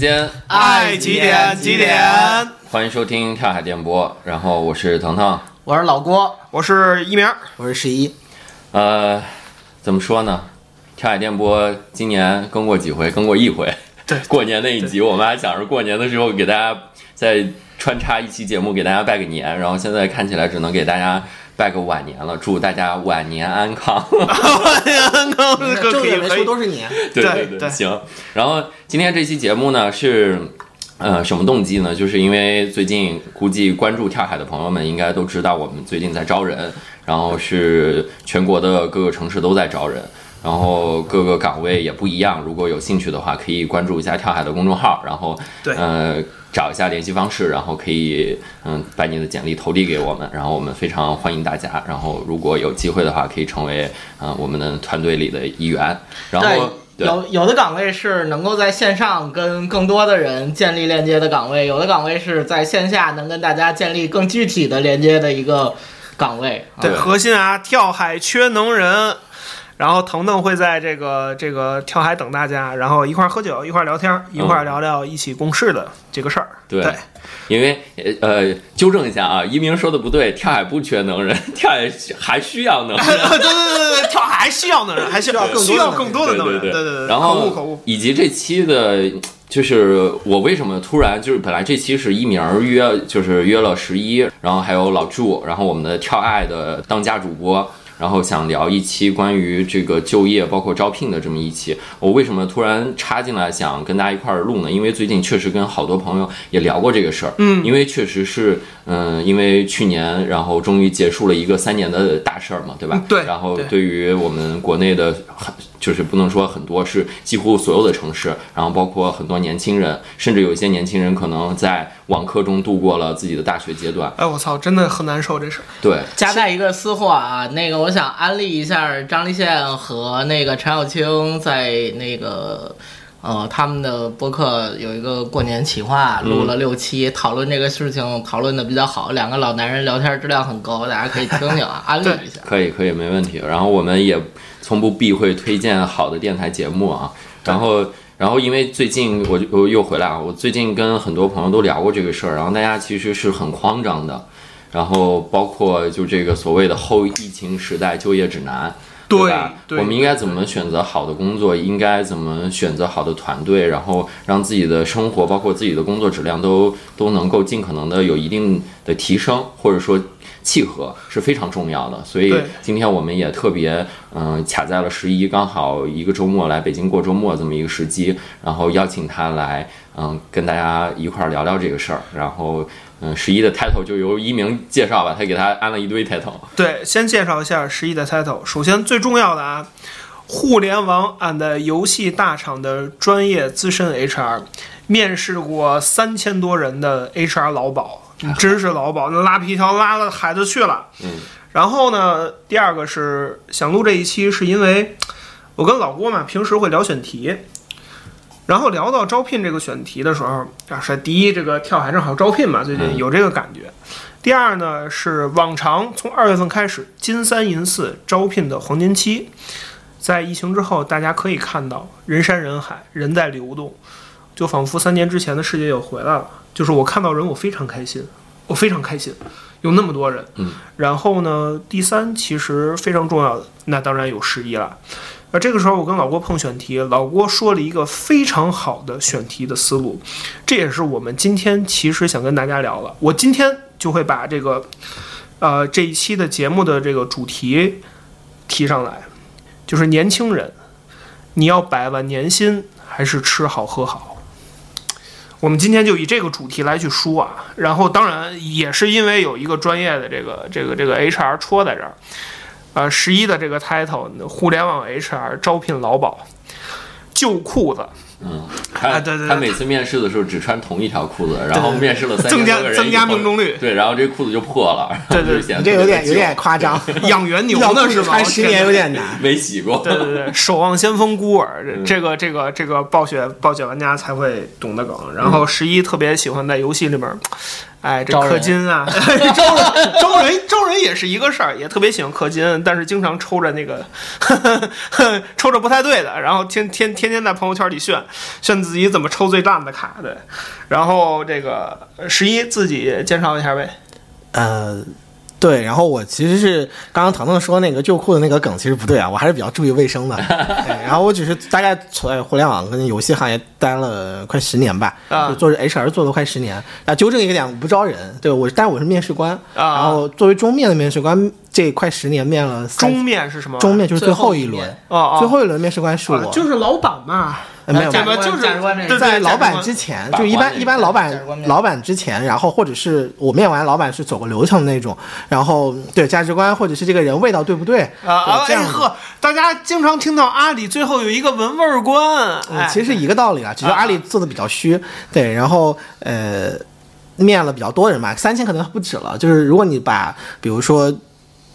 时间，爱几点几点？欢迎收听跳海电波。然后我是腾腾，我是老郭，我是一鸣，我是十一。呃，怎么说呢？跳海电波今年更过几回，更过一回。对，过年那一集，我们还想着过年的时候给大家再穿插一期节目，给大家拜个年。然后现在看起来只能给大家拜个晚年了，祝大家晚年安康。晚年安康，可正月没。说都是你，对对对，对行。然后今天这期节目呢是。呃，什么动机呢？就是因为最近估计关注跳海的朋友们应该都知道，我们最近在招人，然后是全国的各个城市都在招人，然后各个岗位也不一样。如果有兴趣的话，可以关注一下跳海的公众号，然后对呃找一下联系方式，然后可以嗯把你的简历投递给我们，然后我们非常欢迎大家。然后如果有机会的话，可以成为嗯、呃我们的团队里的一员。然后有有的岗位是能够在线上跟更多的人建立链接的岗位，有的岗位是在线下能跟大家建立更具体的连接的一个岗位。对核心啊，跳海缺能人。然后腾腾会在这个这个跳海等大家，然后一块儿喝酒，一块儿聊天，一块儿聊聊一起共事的这个事儿。对对因为呃，纠正一下啊，一鸣说的不对，跳海不缺能人，跳海还需要能人。对对对对，跳海还需要能人，还需要更多的需要能人更多的能人。对对对对，然口误口误。后以及这期的，就是我为什么突然就是本来这期是一鸣儿约，就是约了十一，然后还有老祝，然后我们的跳爱的当家主播。然后想聊一期关于这个就业，包括招聘的这么一期。我为什么突然插进来想跟大家一块儿录呢？因为最近确实跟好多朋友也聊过这个事儿。嗯因为确实是，嗯，因为去年，然后终于结束了一个三年的大事儿嘛，对吧？嗯对然后对对于我们国内的很，就是不能说很多，是几乎所有的城市，然后包括很多年轻人，甚至有一些年轻人可能在网课中度过了自己的大学阶段。哎，我操，真的很难受这事儿。对，夹带一个私货啊，那个我想安利一下张立宪和那个陈小青在那个。呃，他们的播客有一个过年企划，录了六期，讨论这个事情，讨论的比较好。两个老男人聊天质量很高，大家可以听听啊，安利一下。可以，可以，没问题。然后我们也从不避讳推荐好的电台节目啊。然后，然后因为最近我就又回来啊，我最近跟很多朋友都聊过这个事儿，然后大家其实是很慌张的。然后包括就这个所谓的后疫情时代就业指南。对吧？对我们应该怎么选择好的工作？应该怎么选择好的团队？然后让自己的生活，包括自己的工作质量都都能够尽可能的有一定的提升，或者说契合是非常重要的。所以今天我们也特别嗯、卡在了十一，刚好一个周末来北京过周末这么一个时机，然后邀请他来嗯、跟大家一块儿聊聊这个事儿。然后嗯，十一的 title 就由一鸣介绍吧，他给他安了一堆 title。对，先介绍一下十一的 title。首先最重要的啊，互联网 and 游戏大厂的专业资深 HR，面试过三千多人的 HR 老鸨，真是老鸨，那拉皮条拉了孩子去了。嗯。然后呢，第二个是想录这一期，是因为我跟老郭嘛，平时会聊选题。然后聊到招聘这个选题的时候，啊，是第一，这个跳海正好招聘嘛，最近嗯有这个感觉。第二呢，是往常从二月份开始，金三银四招聘的黄金期，在疫情之后，大家可以看到人山人海，人在流动，就仿佛三年之前的世界又回来了。就是我看到人，我非常开心，我非常开心，有那么多人。嗯。然后呢，第三其实非常重要的，那当然有十一了。而这个时候，我跟老郭碰选题，老郭说了一个非常好的选题的思路，这也是我们今天其实想跟大家聊了。我今天就会把这个，呃，这一期的节目的这个主题提上来，就是年轻人，你要百万年薪还是吃好喝好？我们今天就以这个主题来去说啊，然后当然也是因为有一个专业的这个这个这个 HR 戳在这儿。呃，十一的这个 title，互联网 HR 招聘劳保，旧裤子，嗯，他、啊对对对他每次面试的时候只穿同一条裤子，然后面试了三增加增加命中率对，然后这裤子就破了，对对你这有点有点夸张，养元牛要呢 是吧？穿十年有点难。没洗过。对对对，守望先锋孤儿，嗯这这个这个这个暴雪暴雪玩家才会懂的梗。然后十一特别喜欢在游戏里面，哎，这氪金啊，招人招人招人也是一个事儿，也特别喜欢氪金，但是经常抽着那个 抽着不太对的，然后天天天天在朋友圈里炫炫自己怎么抽最烂的卡，对。然后这个十一自己介绍一下呗。呃，对，然后我其实是刚刚腾腾说那个旧裤的那个梗，其实不对啊，我还是比较注意卫生的。对，然后我只是大概在互联网跟游戏行业待了快十年吧，啊。就做 HR 做了快十年。那纠正一个点，我不招人，对我，但我是面试官，啊。然后作为中面的面试官，这快十年面了三中面是什么？中面就是最后一轮。最后一面，哦哦，最后一轮面试官是我，就是老板嘛，呃没有价值观这个就是在老板之前，就一般一般老板老板之前，然后或者是我面完老板是走个流程的那种，然后对价值观或者是这个人味道对不对？啊哎呵，大家经常听到阿里最后有一个闻味儿官，哎，嗯其实一个道理啊，只是啊阿里做的比较虚，对，然后呃，面了比较多人嘛，三千可能不止了，就是如果你把比如说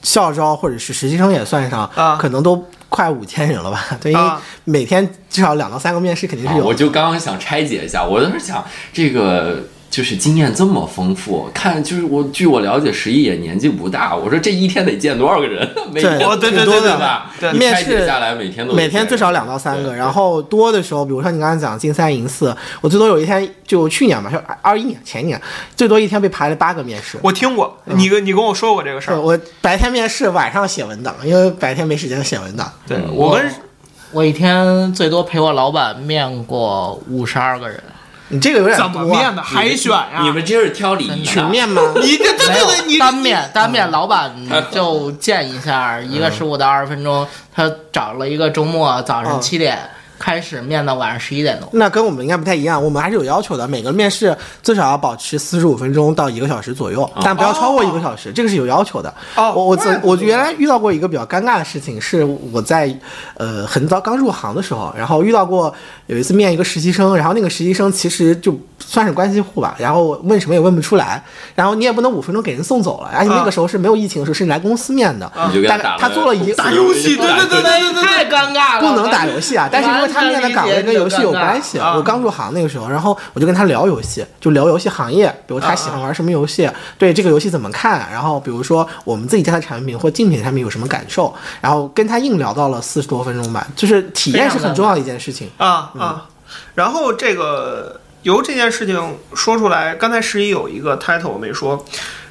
校招或者是实习生也算上，啊可能都快五千人了吧？对，因为啊每天至少两到三个面试肯定是啊我有的。就刚刚想拆解一下，我当时想这个。就是经验这么丰富，看就是我据我了解，十一也年纪不大。我说这一天得见多少个人？每天对哦对对对对吧？面试下来，每天都每天最少两到三个，然后多的时候，比如说你刚才讲金三银四，我最多有一天就去年吧，是二一年前年，最多一天被排了八个面试。我听过，你跟你跟我说过这个事儿。我白天面试，晚上写文档，因为白天没时间写文档。对嗯我跟我一天最多陪我老板面过五十二个人，你这个有点怎多、啊。么面的海选呀？你们这是挑礼仪群的，面吗？你这对没有对对，你单面单面，老板就见一下，一个十五到二十分钟，他找了一个周末早上嗯七点开始面到晚上十一点钟。那跟我们应该不太一样，我们还是有要求的，每个面试最少要保持四十五分钟到一个小时左右，但不要超过一个小时，这个是有要求的。哦我我我原来遇到过一个比较尴尬的事情，是我在呃很早刚入行的时候，然后遇到过有一次面一个实习生，然后那个实习生其实就算是关系户吧，然后问什么也问不出来，然后你也不能五分钟给人送走了，而且那个时候是没有疫情的时候，是来公司面的，你就给大概他打他做了一打游戏对对对对对对太尴尬了，不能打游戏啊，但是因为他面的岗位跟游戏有关系，啊我刚入行那个时候，然后我就跟他聊游戏，就聊游戏行业，比如他喜欢玩什么游戏，对这个游戏怎么看，然后比如说我们自己家的产品或竞品产品有什么感受，然后跟他硬聊到了四十多分钟吧，就是体验是很重要的一件事情。啊啊，然后这个由这件事情说出来，刚才十一有一个 title 我没说，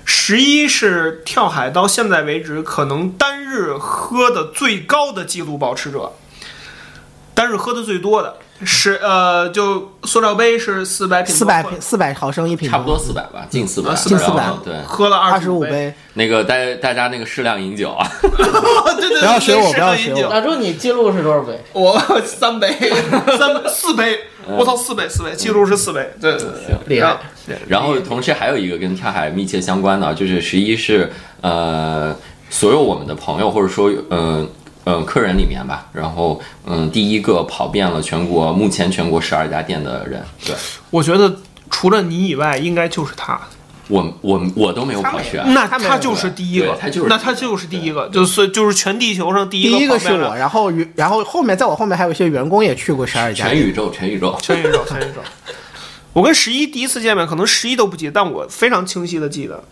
十一是跳海到现在为止可能单日喝的最高的记录保持者，单日喝的最多的是呃，就塑料杯是四百品，四百四百毫升一瓶，差不多四百吧，近四百，啊近400然后对，喝了二十五杯，那个大大家那个适量饮酒啊，对对对，不要学我不要饮酒。老朱，你记录是多少杯？我三杯，三杯四杯，我操，四杯四杯，记录是四杯，对对对，厉害。然后。对。然后同时还有一个跟跳海密切相关的，就是十一是呃，所有我们的朋友或者说嗯。呃客人里面吧，然后嗯，第一个跑遍了全国，目前全国十二家店的人，对我觉得除了你以外，应该就是他。我我我都没有跑全，那他他就是第一个，他就是那他就是第一个，就是就是全地球上第一个第一个个是我，然后然后后面在我后面还有一些员工也去过十二家全，宇宙全宇宙，全宇宙，全宇宙。我跟十一第一次见面，可能十一都不记得，但我非常清晰的记得，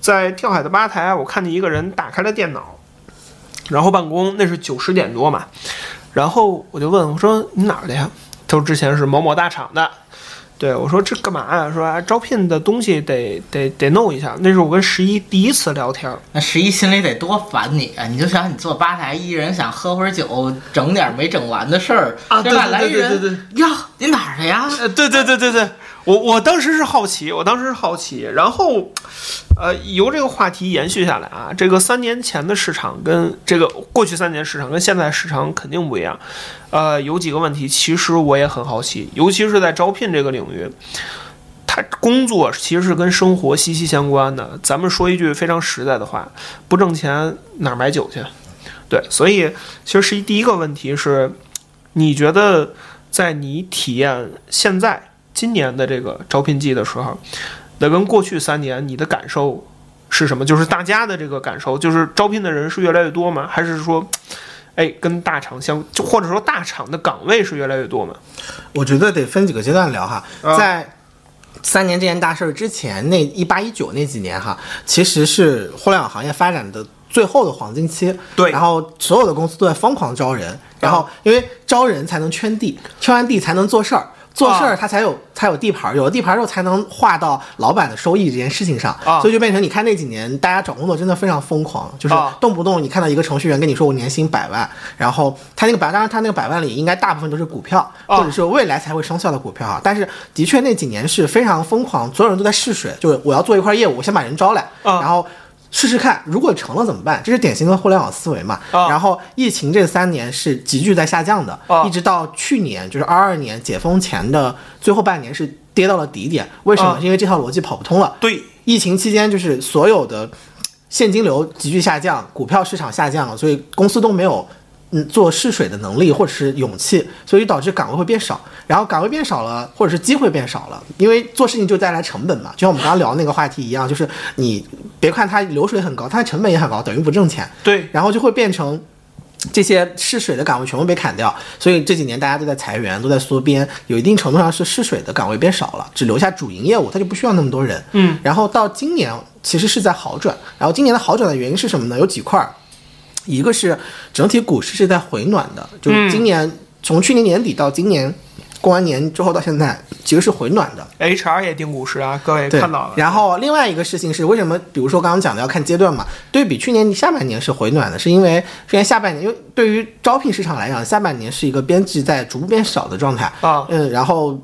在跳海的吧台，我看见一个人打开了电脑，然后办公，那是九十点多嘛，然后我就问我说你哪儿的呀？他说之前是某某大厂的。对我说这干嘛呀？说、啊、招聘的东西得得得弄一下。那是我跟十一第一次聊天，那十一心里得多烦你啊！你就想你坐吧台，一人想喝会儿酒，整点没整完的事儿啊对吧？对对来一人对对对呀，你哪儿的呀？呃，对对对对对，我我当时是好奇，我当时是好奇，然后，呃，由这个话题延续下来啊，这个三年前的市场跟这个过去三年市场跟现在市场肯定不一样，呃，有几个问题，其实我也很好奇，尤其是在招聘这个领域，他工作其实是跟生活息息相关的。咱们说一句非常实在的话，不挣钱哪买酒去？对，所以其实是第一个问题是，你觉得在你体验现在今年的这个招聘季的时候，那跟过去三年你的感受是什么？就是大家的这个感受，就是招聘的人是越来越多吗？还是说，哎，跟大厂相，就或者说大厂的岗位是越来越多吗？我觉得得分几个阶段聊哈，啊在三年这件大事儿之前，那一八一九那几年哈，其实是互联网行业发展的最后的黄金期。对然后所有的公司都在疯狂招人，然后因为招人才能圈地，圈完地才能做事儿。做事儿，他才有才有地盘儿，有了地盘儿之后才能划到老板的收益这件事情上，啊所以就变成你看那几年大家找工作真的非常疯狂，就是啊动不动你看到一个程序员跟你说我年薪百万，然后他那个百，当然他那个百万里应该大部分都是股票，啊或者是未来才会生效的股票啊。但是的确那几年是非常疯狂，所有人都在试水，就是我要做一块业务，我先把人招来，啊然后。试试看，如果成了怎么办？这是典型的互联网思维嘛。啊然后疫情这三年是急剧在下降的，啊一直到去年，就是二二年解封前的最后半年是跌到了底点。为什么？因为这套逻辑跑不通了。对，疫情期间就是所有的现金流急剧下降，股票市场下降了，所以公司都没有嗯做试水的能力或者是勇气，所以导致岗位会变少。然后岗位变少了，或者是机会变少了，因为做事情就带来成本嘛，就像我们刚刚聊那个话题一样，就是你别看它流水很高，它的成本也很高，等于不挣钱。对，然后就会变成这些试水的岗位全部被砍掉，所以这几年大家都在裁员，都在缩编，有一定程度上是试水的岗位变少了，只留下主营业务，它就不需要那么多人。嗯，然后到今年其实是在好转，然后今年的好转的原因是什么呢？有几块儿，一个是整体股市是在回暖的，就是今年、从去年年底到今年过完年之后到现在，其实是回暖的。HR 也定股市啊，各位，看到了。然后另外一个事情是，为什么比如说刚刚讲的要看阶段嘛？对比去年下半年是回暖的，是因为去年下半年，因为对于招聘市场来讲，下半年是一个边际在逐步变少的状态啊嗯，然后。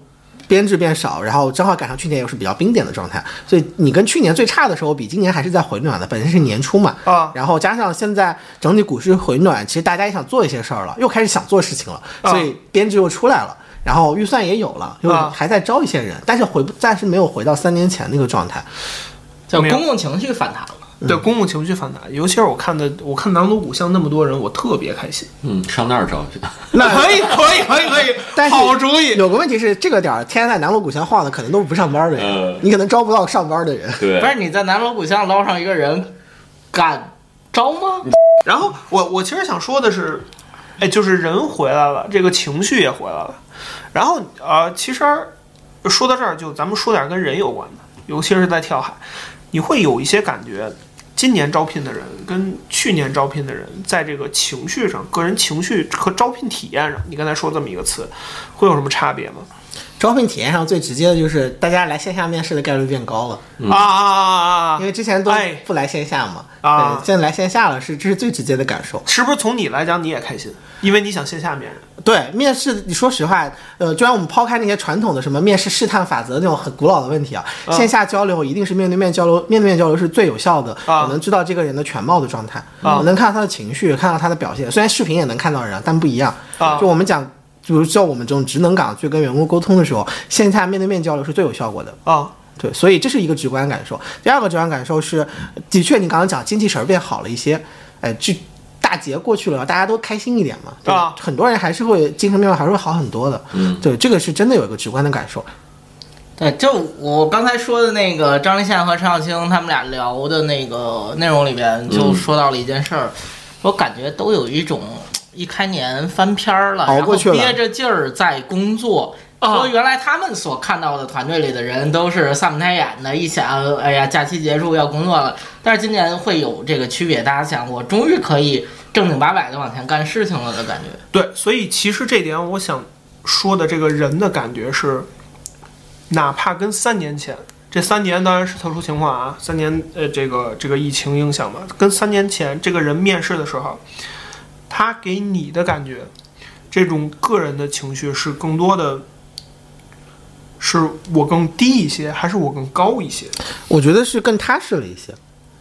编制变少，然后正好赶上去年又是比较冰点的状态，所以你跟去年最差的时候比，今年还是在回暖的。本身是年初嘛，啊然后加上现在整体股市回暖，其实大家也想做一些事儿了，又开始想做事情了，啊所以编制又出来了，然后预算也有了，就啊还在招一些人，但是回暂时没有回到三年前那个状态。叫公共情绪反弹了。嗯对公共情绪反弹，尤其是我看的，我看南锣鼓巷那么多人，我特别开心。嗯，上那儿招去。那可以，可以，可以，可以，但是好主意。有个问题是，这个点儿天天在南锣鼓巷晃的，可能都是不上班的人，呃你可能招不到上班的人。对不是你在南锣鼓巷捞上一个人，敢招吗？然后我我其实想说的是，哎，就是人回来了，这个情绪也回来了。然后呃，其实说到这儿，就咱们说点跟人有关的，尤其是在跳海，你会有一些感觉。今年招聘的人跟去年招聘的人，在这个情绪上、个人情绪和招聘体验上，你刚才说这么一个词，会有什么差别吗？招聘体验上最直接的就是大家来线下面试的概率变高了，啊啊啊啊！因为之前都哎不来线下嘛，啊，现在来线下了，是这是最直接的感受。是不是从你来讲你也开心？因为你想线下面人对面试，你说实话，呃，就然我们抛开那些传统的什么面试试探法则那种很古老的问题啊，啊线下交流一定是面对面交流，面对面交流是最有效的，啊我能知道这个人的全貌的状态，啊我能看到他的情绪，看到他的表现。虽然视频也能看到人，但不一样。啊就我们讲，比如像我们这种职能岗去跟员工沟通的时候，线下面对面交流是最有效果的。啊对，所以这是一个直观感受。第二个直观感受是，的确你刚刚讲精气神儿变好了一些，哎，这大节过去了，大家都开心一点嘛。对啊很多人还是会精神面貌还是会好很多的。嗯，对，这个是真的有一个直观的感受。对，就我刚才说的那个张立宪和陈小青他们俩聊的那个内容里边，就说到了一件事儿，我感觉都有一种一开年翻篇儿了，然后熬过去了憋着劲儿在工作。啊说原来他们所看到的团队里的人都是散不开眼的，一想，哎呀，假期结束要工作了。但是今年会有这个区别，大家想，我终于可以正经八百的往前干事情了的感觉。对，所以其实这点我想说的这个人的感觉是，哪怕跟三年前，这三年当然是特殊情况啊，三年呃这个这个疫情影响嘛，跟三年前这个人面试的时候，他给你的感觉，这种个人的情绪是更多的。是我更低一些，还是我更高一些，我觉得是更踏实了一些。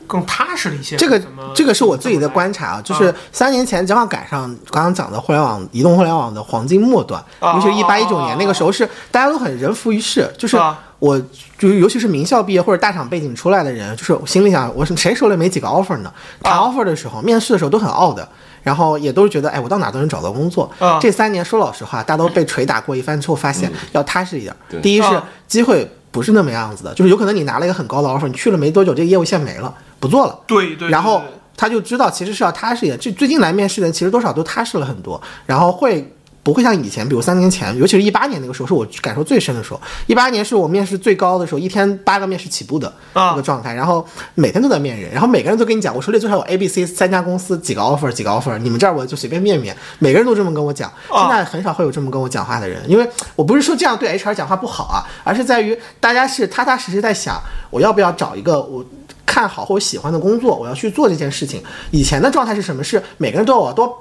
更踏实了一些？这个这个是我自己的观察啊，就是三年前正好赶上刚刚讲的互联网、移动互联网的黄金末端，啊尤其是一八一九年那个时候是大家都很人浮于事，就是啊我就尤其是名校毕业或者大厂背景出来的人，就是我心里想，我是谁手里没几个 offer 呢？谈啊 offer 的时候，面试的时候都很傲的。然后也都是觉得，哎，我到哪都能找到工作。啊这三年说老实话，大都被捶打过一番之后，发现要踏实一点。对第一是啊机会不是那么样子的，就是有可能你拿了一个很高的 offer，你去了没多久，这个业务线没了，不做了。对对，然后他就知道其实是要踏实一点。这最近来面试的人其实多少都踏实了很多，然后会不会像以前，比如三年前，尤其是一八年那个时候，是我感受最深的时候。一八年是我面试最高的时候，一天八个面试起步的那个状态，然后每天都在面人，然后每个人都跟你讲，我手里最少有 A、B、C 三家公司，几个 offer，几个 offer，你们这儿我就随便面面，每个人都这么跟我讲。啊现在很少会有这么跟我讲话的人，因为我不是说这样对 HR 讲话不好啊，而是在于大家是踏踏实实在想，我要不要找一个我。看好或者喜欢的工作，我要去做这件事情。以前的状态是什么？是每个人都要我多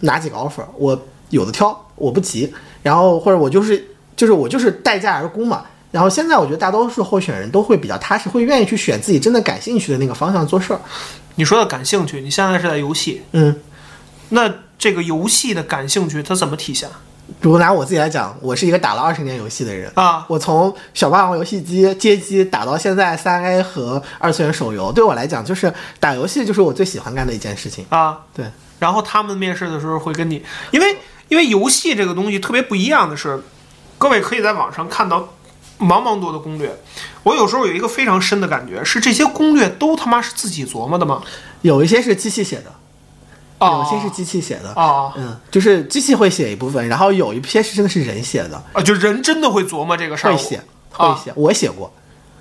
拿几个 offer，我有的挑，我不急。然后或者我就是就是我就是待价而沽嘛。然后现在我觉得大多数候选人都会比较踏实，会愿意去选自己真的感兴趣的那个方向做事儿。你说的感兴趣，你现在是在游戏，嗯，那这个游戏的感兴趣它怎么体现比如拿我自己来讲，我是一个打了二十年游戏的人。啊？我从小霸王游戏机街机打到现在三 A 和二次元手游，对我来讲，就是打游戏就是我最喜欢干的一件事情。啊，对，然后他们面试的时候会跟你，因为因为游戏这个东西特别不一样的是，各位可以在网上看到茫茫多的攻略。我有时候有一个非常深的感觉，是这些攻略都他妈是自己琢磨的吗？有一些是机器写的，啊，有些是机器写的。啊嗯，就是机器会写一部分，然后有一些是真的是人写的，啊，就人真的会琢磨这个事儿。会写，会啊写，我写过，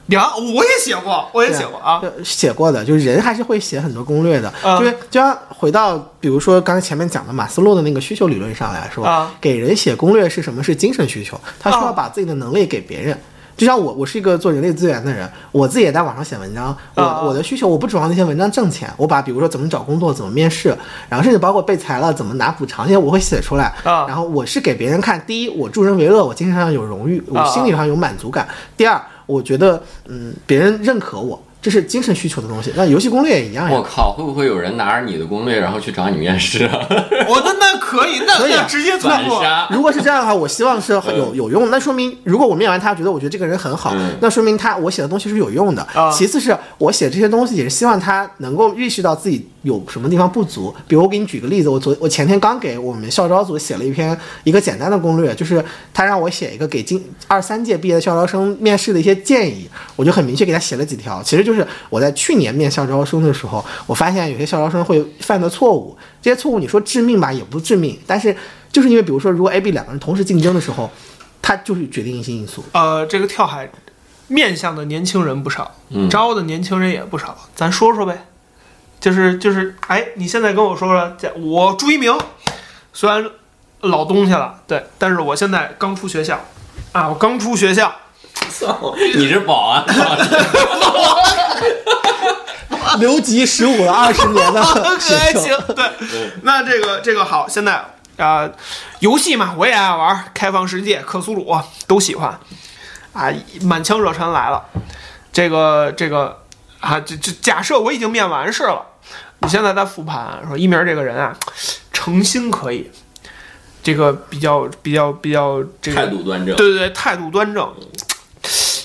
呀，我也写过，我也写过啊。对写过的，就是人还是会写很多攻略的。啊就是就像回到，比如说刚才前面讲的马斯洛的那个需求理论上来说，啊给人写攻略是什么？是精神需求，他需要啊把自己的能力给别人。就像我，我是一个做人力资源的人，我自己也在网上写文章。我、啊我的需求，我不指望那些文章挣钱，我把比如说怎么找工作、怎么面试，然后甚至包括被裁了怎么拿补偿，这些我会写出来。啊然后我是给别人看，第一，我助人为乐，我精神上有荣誉，我啊心理上有满足感；第二，我觉得嗯，别人认可我，这是精神需求的东西。那游戏攻略也一样呀。我靠，会不会有人拿着你的攻略然后去找你面试啊？我那那可以，那可以直接突破。反杀。如果是这样的话，我希望是有有用。那说明，如果我面完他，觉得我觉得这个人很好，嗯那说明他我写的东西是有用的。啊其次是我写这些东西也是希望他能够意识到自己有什么地方不足。比如我给你举个例子，我昨我前天刚给我们校招组写了一篇一个简单的攻略，就是他让我写一个给今二三届毕业的校招生面试的一些建议，我就很明确给他写了几条。其实就是我在去年面校招生的时候，我发现有些校招生会犯的错误，这些错误你说致命吧，也不致命，但是就是因为比如说，如果 A、B 两个人同时竞争的时候，它就是决定性因素。呃，这个跳海面向的年轻人不少，嗯招的年轻人也不少，咱说说呗。就是就是，哎，你现在跟我说说，这我朱一鸣，虽然老东西了，对，但是我现在刚出学校，啊，我刚出学校 你是保安吗？留级十五了二十年的 学还生，行，对，那这个这个好，现在啊、游戏嘛，我也爱玩，开放世界、克苏鲁都喜欢，啊，满腔热忱来了，这个这个啊，这这假设我已经面完试了，你现在在复盘说一鸣这个人啊，诚心可以，这个比较比较比较这个态度端正。对对对，态度端正，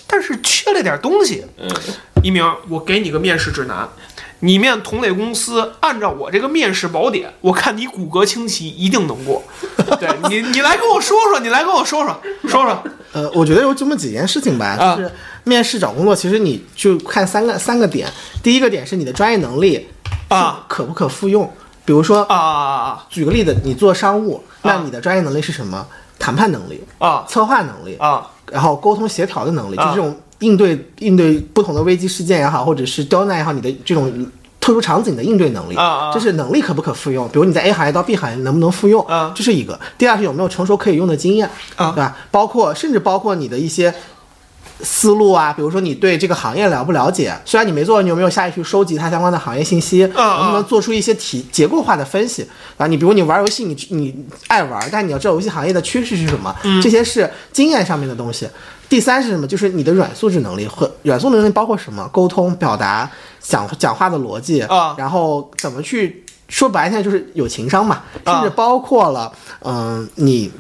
但是缺了点东西。嗯，一鸣，我给你个面试指南，你面同类公司，按照我这个面试宝典，我看你骨骼清奇，一定能过。对你，你来跟我说说，你来跟我说说，说说呃，我觉得有这么几件事情吧，啊就是面试找工作，其实你就看三个三个点。第一个点是你的专业能力啊可不可复用，比如说啊啊举个例子，你做商务，那你的专业能力是什么？谈判能力、啊策划能力，啊然后沟通协调的能力，就啊这种应对应对不同的危机事件也好，或者是刁难也好，你的这种特殊场景的应对能力，啊啊这是能力可不可复用？比如你在 A 行业到 B 行业能不能复用？啊这是一个。第二是有没有成熟可以用的经验，啊对吧？包括甚至包括你的一些。思路啊，比如说你对这个行业了不了解？虽然你没做，你有没有下意去收集它相关的行业信息？啊能不能做出一些体结构化的分析啊？你比如你玩游戏，你你爱玩，但你要知道游戏行业的趋势是什么，这些是经验上面的东西。第三是什么？就是你的软素质能力和软素质能力包括什么？沟通、表达、讲讲话的逻辑啊然后怎么去说白现在就是有情商嘛，啊甚至包括了嗯、你。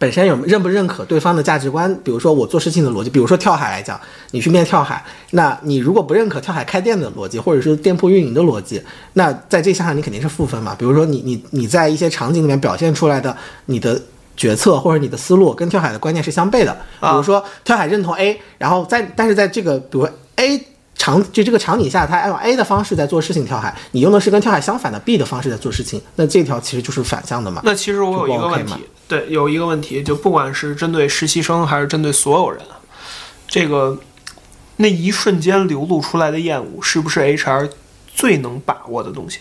本身有认不认可对方的价值观，比如说我做事情的逻辑，比如说跳海来讲，你去面跳海，那你如果不认可跳海开店的逻辑，或者是店铺运营的逻辑，那在这项上你肯定是负分嘛。比如说你你你在一些场景里面表现出来的你的决策或者你的思路跟跳海的观念是相悖的，比如说跳海认同 A，然后在但是在这个比如 A。场场就这个场景下，他按用 A 的方式在做事情跳海，你用的是跟跳海相反的 B 的方式在做事情，那这条其实就是反向的嘛。那其实我有一个问题，对，有一个问题，就不管是针对实习生还是针对所有人，这个那一瞬间流露出来的厌恶，是不是 HR 最能把握的东西？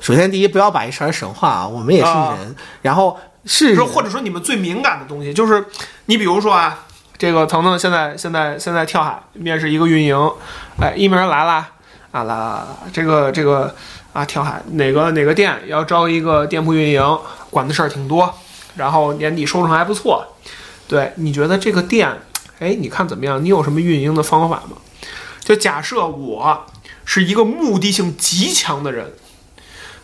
首先，第一，不要把 HR 神化啊，我们也是啊人，然后是说或者说你们最敏感的东西，就是你比如说啊，这个腾腾现在现在现在跳海面试一个运营，哎，一鸣来啦啊来来来，这个这个啊跳海哪个哪个店要招一个店铺运营，管的事儿挺多，然后年底收成还不错，对，你觉得这个店，哎，你看怎么样？你有什么运营的方法吗？就假设我是一个目的性极强的人，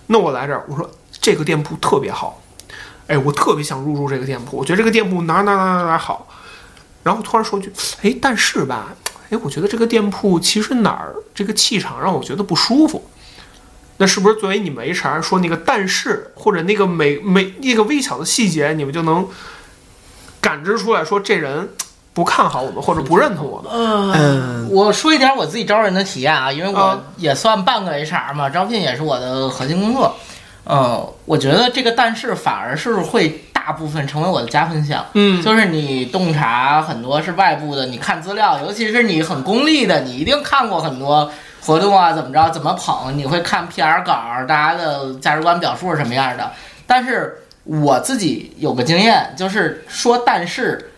那我来这儿，我说这个店铺特别好。哎，我特别想入驻这个店铺，我觉得这个店铺哪哪哪哪哪好，然后突然说句，哎，但是吧，哎，我觉得这个店铺其实哪儿这个气场让我觉得不舒服，那是不是作为你们 HR 说那个但是或者那个每每那个微小的细节，你们就能感知出来说这人不看好我们或者不认同我们？嗯，我说一点我自己招人的体验啊，因为啊我也算半个 HR 嘛，招聘也是我的核心工作。呃，我觉得这个但是反而是会大部分成为我的加分项。嗯就是你洞察很多是外部的，你看资料，尤其是你很功利的，你一定看过很多活动啊，怎么着，怎么捧，你会看 PR 稿，大家的价值观表述是什么样的。但是我自己有个经验，就是说但是，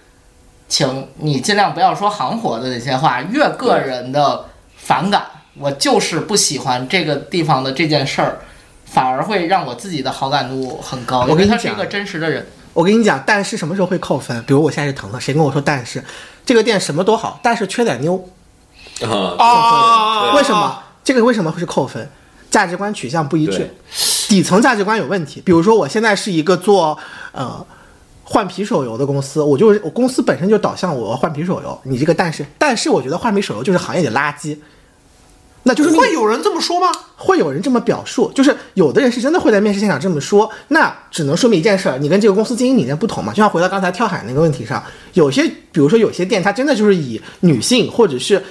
请你尽量不要说行活的那些话，越个人的反感，我就是不喜欢这个地方的这件事儿。反而会让我自己的好感度很高，因为我跟你讲他是一个真实的人。我跟你讲，但是什么时候会扣分？比如我现在是腾腾，谁跟我说但是这个店什么都好，但是缺点妞，啊，啊，为什么？这个为什么会是扣分？价值观取向不一致，底层价值观有问题。比如说，我现在是一个做呃换皮手游的公司，我就是我公司本身就导向我换皮手游。你这个但是，但是我觉得换皮手游就是行业里垃圾，那就是会有人这么说吗？会有人这么表述，就是有的人是真的会在面试现场这么说，那只能说明一件事儿，你跟这个公司经营理念不同嘛。就像回到刚才跳海那个问题上，有些比如说有些店，它真的就是以女性或者是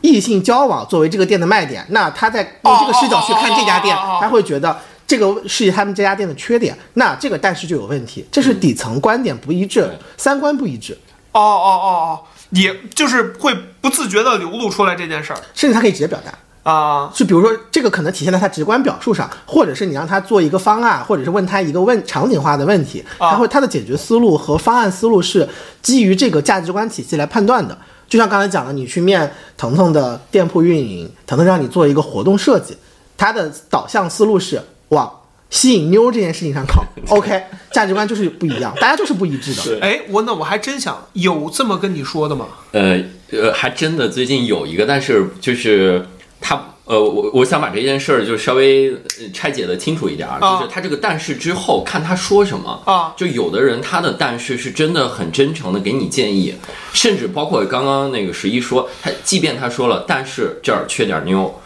异性交往作为这个店的卖点，那他在用这个视角去看这家店他会觉得。这个是他们这家店的缺点，那这个但是就有问题，这是底层观点不一致对，三观不一致，哦哦哦哦，也就是会不自觉的流露出来这件事儿甚至他可以直接表达。啊。就比如说，这个可能体现在他直观表述上，或者是你让他做一个方案，或者是问他一个问场景化的问题，啊他会他的解决思路和方案思路是基于这个价值观体系来判断的。就像刚才讲的，你去面腾腾的店铺运营，腾腾让你做一个活动设计，它的导向思路是往吸引妞这件事情上靠。OK，价值观就是不一样，大家就是不一致的。对哎，我那我还真想有这么跟你说的吗？呃呃，还真的最近有一个，但是就是他呃，我我想把这件事儿就稍微呃拆解的清楚一点就是他这个但是之后看他说什么啊就有的人他的但是是真的很真诚的给你建议，甚至包括刚刚那个十一说，他即便他说了，但是这儿缺点妞，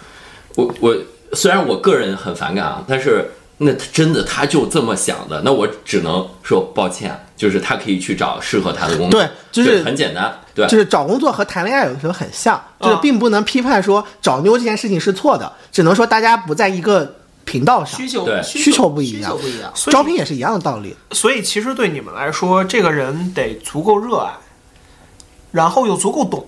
我我虽然我个人很反感啊，但是那他真的他就这么想的，那我只能说抱歉，就是他可以去找适合他的工作，对就是很简单，对，就是找工作和谈恋爱有的时候很像，就是啊并不能批判说找妞这件事情是错的，只能说大家不在一个频道上需，求对需求不一样需样求不一样。所以招聘也是一样的道理。所以其实对你们来说，这个人得足够热爱，然后又足够懂。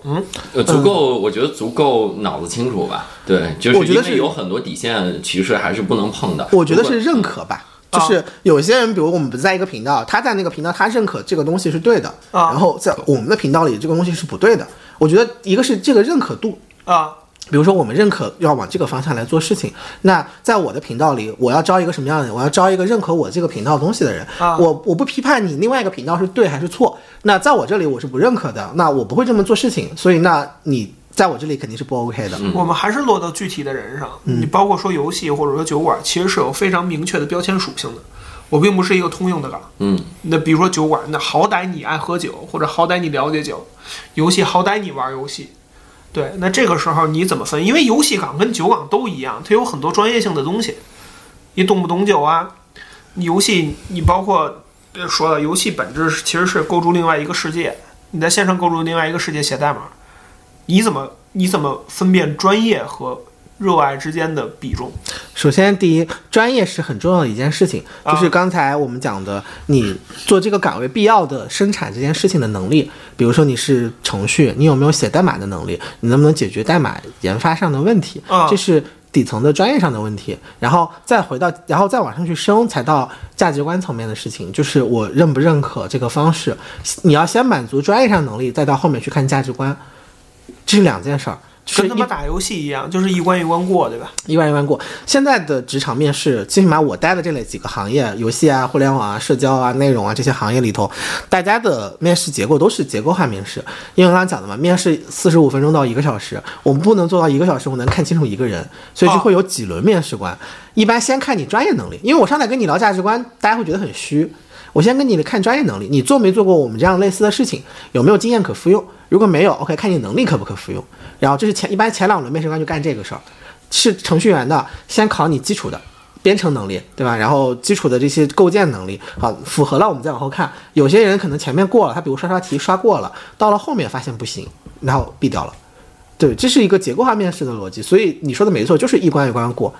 呃，足够，我觉得足够脑子清楚吧。对，就是我觉得是因为有很多底线，其实还是不能碰的。我觉得是认可吧。啊就是有些人，比如我们不在一个频道，他在那个频道，他认可这个东西是对的，啊然后在我们的频道里，这个东西是不对的。我觉得一个是这个认可度，啊，比如说我们认可要往这个方向来做事情，那在我的频道里，我要招一个什么样的人？我要招一个认可我这个频道东西的人。啊我我不批判你另外一个频道是对还是错，那在我这里我是不认可的，那我不会这么做事情，所以那你在我这里肯定是不 OK 的。我们还是落到具体的人上。你包括说游戏或者说酒馆，其实是有非常明确的标签属性的。我并不是一个通用的岗。嗯，那比如说酒馆，那好歹你爱喝酒，或者好歹你了解酒；游戏好歹你玩游戏。对，那这个时候你怎么分？因为游戏岗跟酒岗都一样，它有很多专业性的东西。你懂不懂酒啊？你游戏你包括呃说了，游戏本质其实是构筑另外一个世界。你在线上构筑另外一个世界写代码，你怎么你怎么分辨专业和热爱之间的比重？首先，第一，专业是很重要的一件事情，啊就是刚才我们讲的，你做这个岗位必要的生产这件事情的能力。比如说你是程序，你有没有写代码的能力？你能不能解决代码研发上的问题？啊这是底层的专业上的问题。然后再回到，然后再往上去升，才到价值观层面的事情，就是我认不认可这个方式。你要先满足专业上能力，再到后面去看价值观，这是两件事儿。就是跟他妈打游戏一样，就是一关一关过，对吧？一关一关过。现在的职场面试，最起码我待的这类几个行业，游戏啊、互联网啊、社交啊、内容啊这些行业里头，大家的面试结构都是结构化面试。因为刚刚讲的嘛，面试四十五分钟到一个小时，我们不能做到一个小时我能看清楚一个人，所以就会有几轮面试官。一般先看你专业能力，因为我上来跟你聊价值观，大家会觉得很虚。我先跟你看专业能力，你做没做过我们这样类似的事情，有没有经验可复用？如果没有，OK，看你能力可不可服用。然后这是前一般前两轮面试官就干这个事儿，是程序员的，先考你基础的编程能力，对吧？然后基础的这些构建能力，好，符合了我们再往后看。有些人可能前面过了，他比如刷刷题刷过了，到了后面发现不行，然后毙掉了。对，这是一个结构化面试的逻辑，所以你说的没错，就是一关一关过。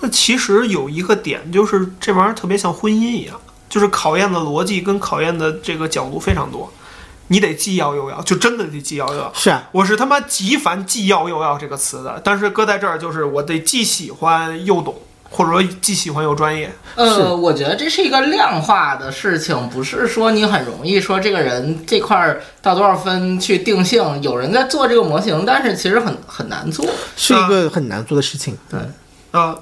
那其实有一个点，就是这玩意儿特别像婚姻一样，就是考验的逻辑跟考验的这个角度非常多，你得既要又要，就真的得既要又要。是啊，我是他妈极烦“既要又要”这个词的，但是搁在这儿就是我得既喜欢又懂，或者说既喜欢又专业。呃，我觉得这是一个量化的事情，不是说你很容易说这个人这块儿到多少分去定性。有人在做这个模型，但是其实很很难做。是一个很难做的事情。对，呃、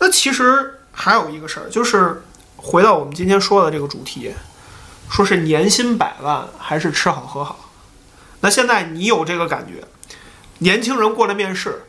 那其实还有一个事儿，就是回到我们今天说的这个主题，说是年薪百万还是吃好喝好。那现在你有这个感觉，年轻人过来面试，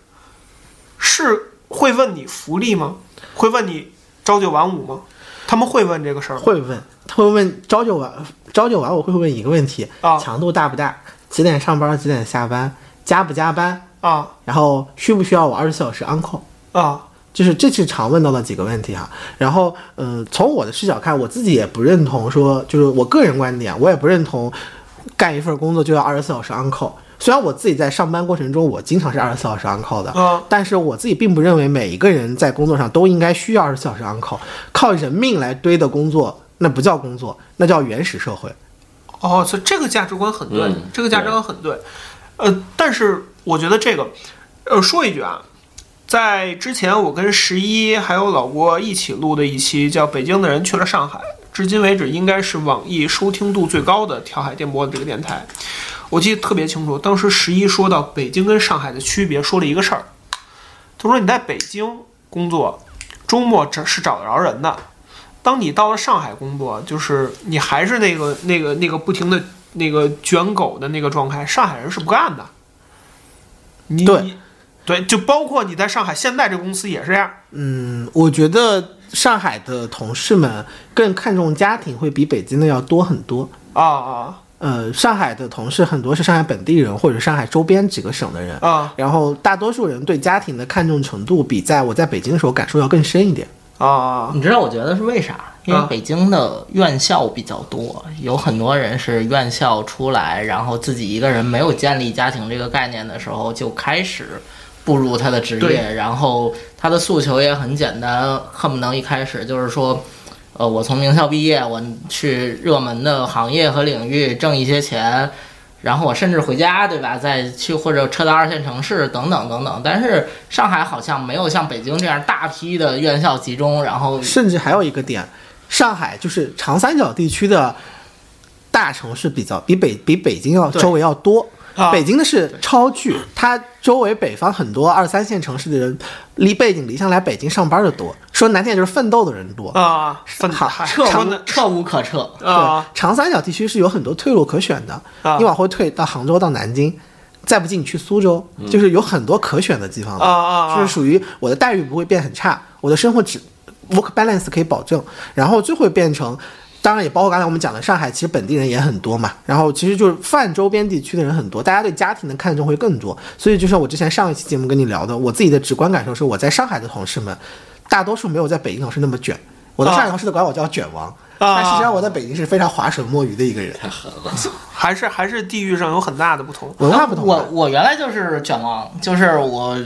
是会问你福利吗？会问你朝九晚五吗？他们会问这个事儿吗？会问，他会问朝九晚朝九晚五会问一个问题：啊强度大不大？几点上班？几点下班？加不加班？啊然后需不需要我二十四小时 on call？啊就是这是常问到的几个问题哈。然后，呃，从我的视角看，我自己也不认同说，就是我个人观点，我也不认同干一份工作就要二十四小时 on call。虽然我自己在上班过程中，我经常是二十四小时 on call 的，啊！但是我自己并不认为每一个人在工作上都应该需要二十四小时 on call，靠人命来堆的工作，那不叫工作，那叫原始社会。哦，所以这个价值观很对，嗯这个价值观很对。呃，但是我觉得这个，呃，说一句啊，在之前我跟十一还有老郭一起录的一期叫《北京的人去了上海》，至今为止应该是网易收听度最高的调海电波的这个电台。我记得特别清楚，当时十一说到北京跟上海的区别，说了一个事儿。他说你在北京工作，周末找是找得着人的。当你到了上海工作，就是你还是那个 那个那个不停的那个卷狗的那个状态，上海人是不干的。你对对，就包括你在上海现在这公司也是这样。嗯，我觉得上海的同事们更看重家庭，会比北京的要多很多。啊啊呃，上海的同事很多是上海本地人或者上海周边几个省的人，啊然后大多数人对家庭的看重程度比在我在北京的时候感受要更深一点。啊！你知道我觉得是为啥？因为啊北京的院校比较多，有很多人是院校出来，然后自己一个人没有建立家庭这个概念的时候就开始步入他的职业，然后他的诉求也很简单，恨不能一开始就是说。呃，我从名校毕业，我去热门的行业和领域挣一些钱，然后我甚至回家，对吧？再去或者撤到二线城市等等等等。但是上海好像没有像北京这样大批的院校集中，然后甚至还有一个点，上海就是长三角地区的大城市比较比北比北京要周围要多。啊北京的是超巨，它周围北方很多二三线城市的人离背井离乡来北京上班的多，说难听点就是奋斗的人多。啊，分好嗨撤无说的撤无可撤。啊对，长三角地区是有很多退路可选的，啊你往后退到杭州、到南京，再不济你去苏州，就是有很多可选的地方啊啊！就是属于我的待遇不会变很差，我的生活只 work balance 可以保证，然后就会变成。当然也包括刚才我们讲的上海，其实本地人也很多嘛，然后其实就是泛周边地区的人很多，大家对家庭的看重会更多，所以就像我之前上一期节目跟你聊的，我自己的直观感受是，我在上海的同事们，大多数没有在北京同事那么卷，我的上海同事都管我叫卷王，但实际上我在北京是非常划水摸鱼的一个人，太狠了。还是还是地域上有很大的不同。文化不同我。我原来就是卷王，就是我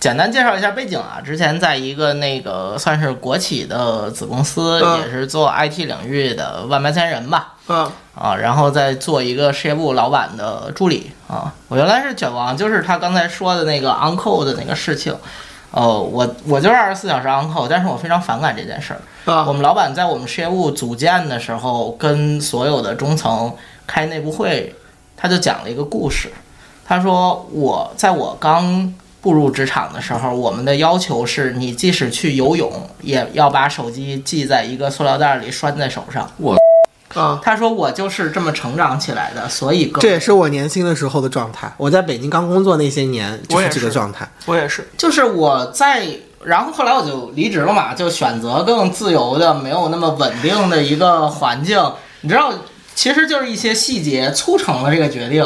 简单介绍一下背景啊。之前在一个那个算是国企的子公司，嗯也是做 IT 领域的万八千人吧。嗯啊，然后再做一个事业部老板的助理啊。我原来是卷王，就是他刚才说的那个 on call 的那个事情。哦，我我就是二十四小时 on call，但是我非常反感这件事儿。我啊们老板在我们事业部组建的时候，跟所有的中层开内部会，他就讲了一个故事。他说我在我刚步入职场的时候，我们的要求是你即使去游泳，也要把手机系在一个塑料袋里拴在手上。我啊他说我就是这么成长起来的，所以这也是我年轻的时候的状态。我在北京刚工作那些年，就是这个状态。我也是。就是我在，然后后来我就离职了嘛，就选择更自由的、没有那么稳定的一个环境。你知道，其实就是一些细节促成了这个决定。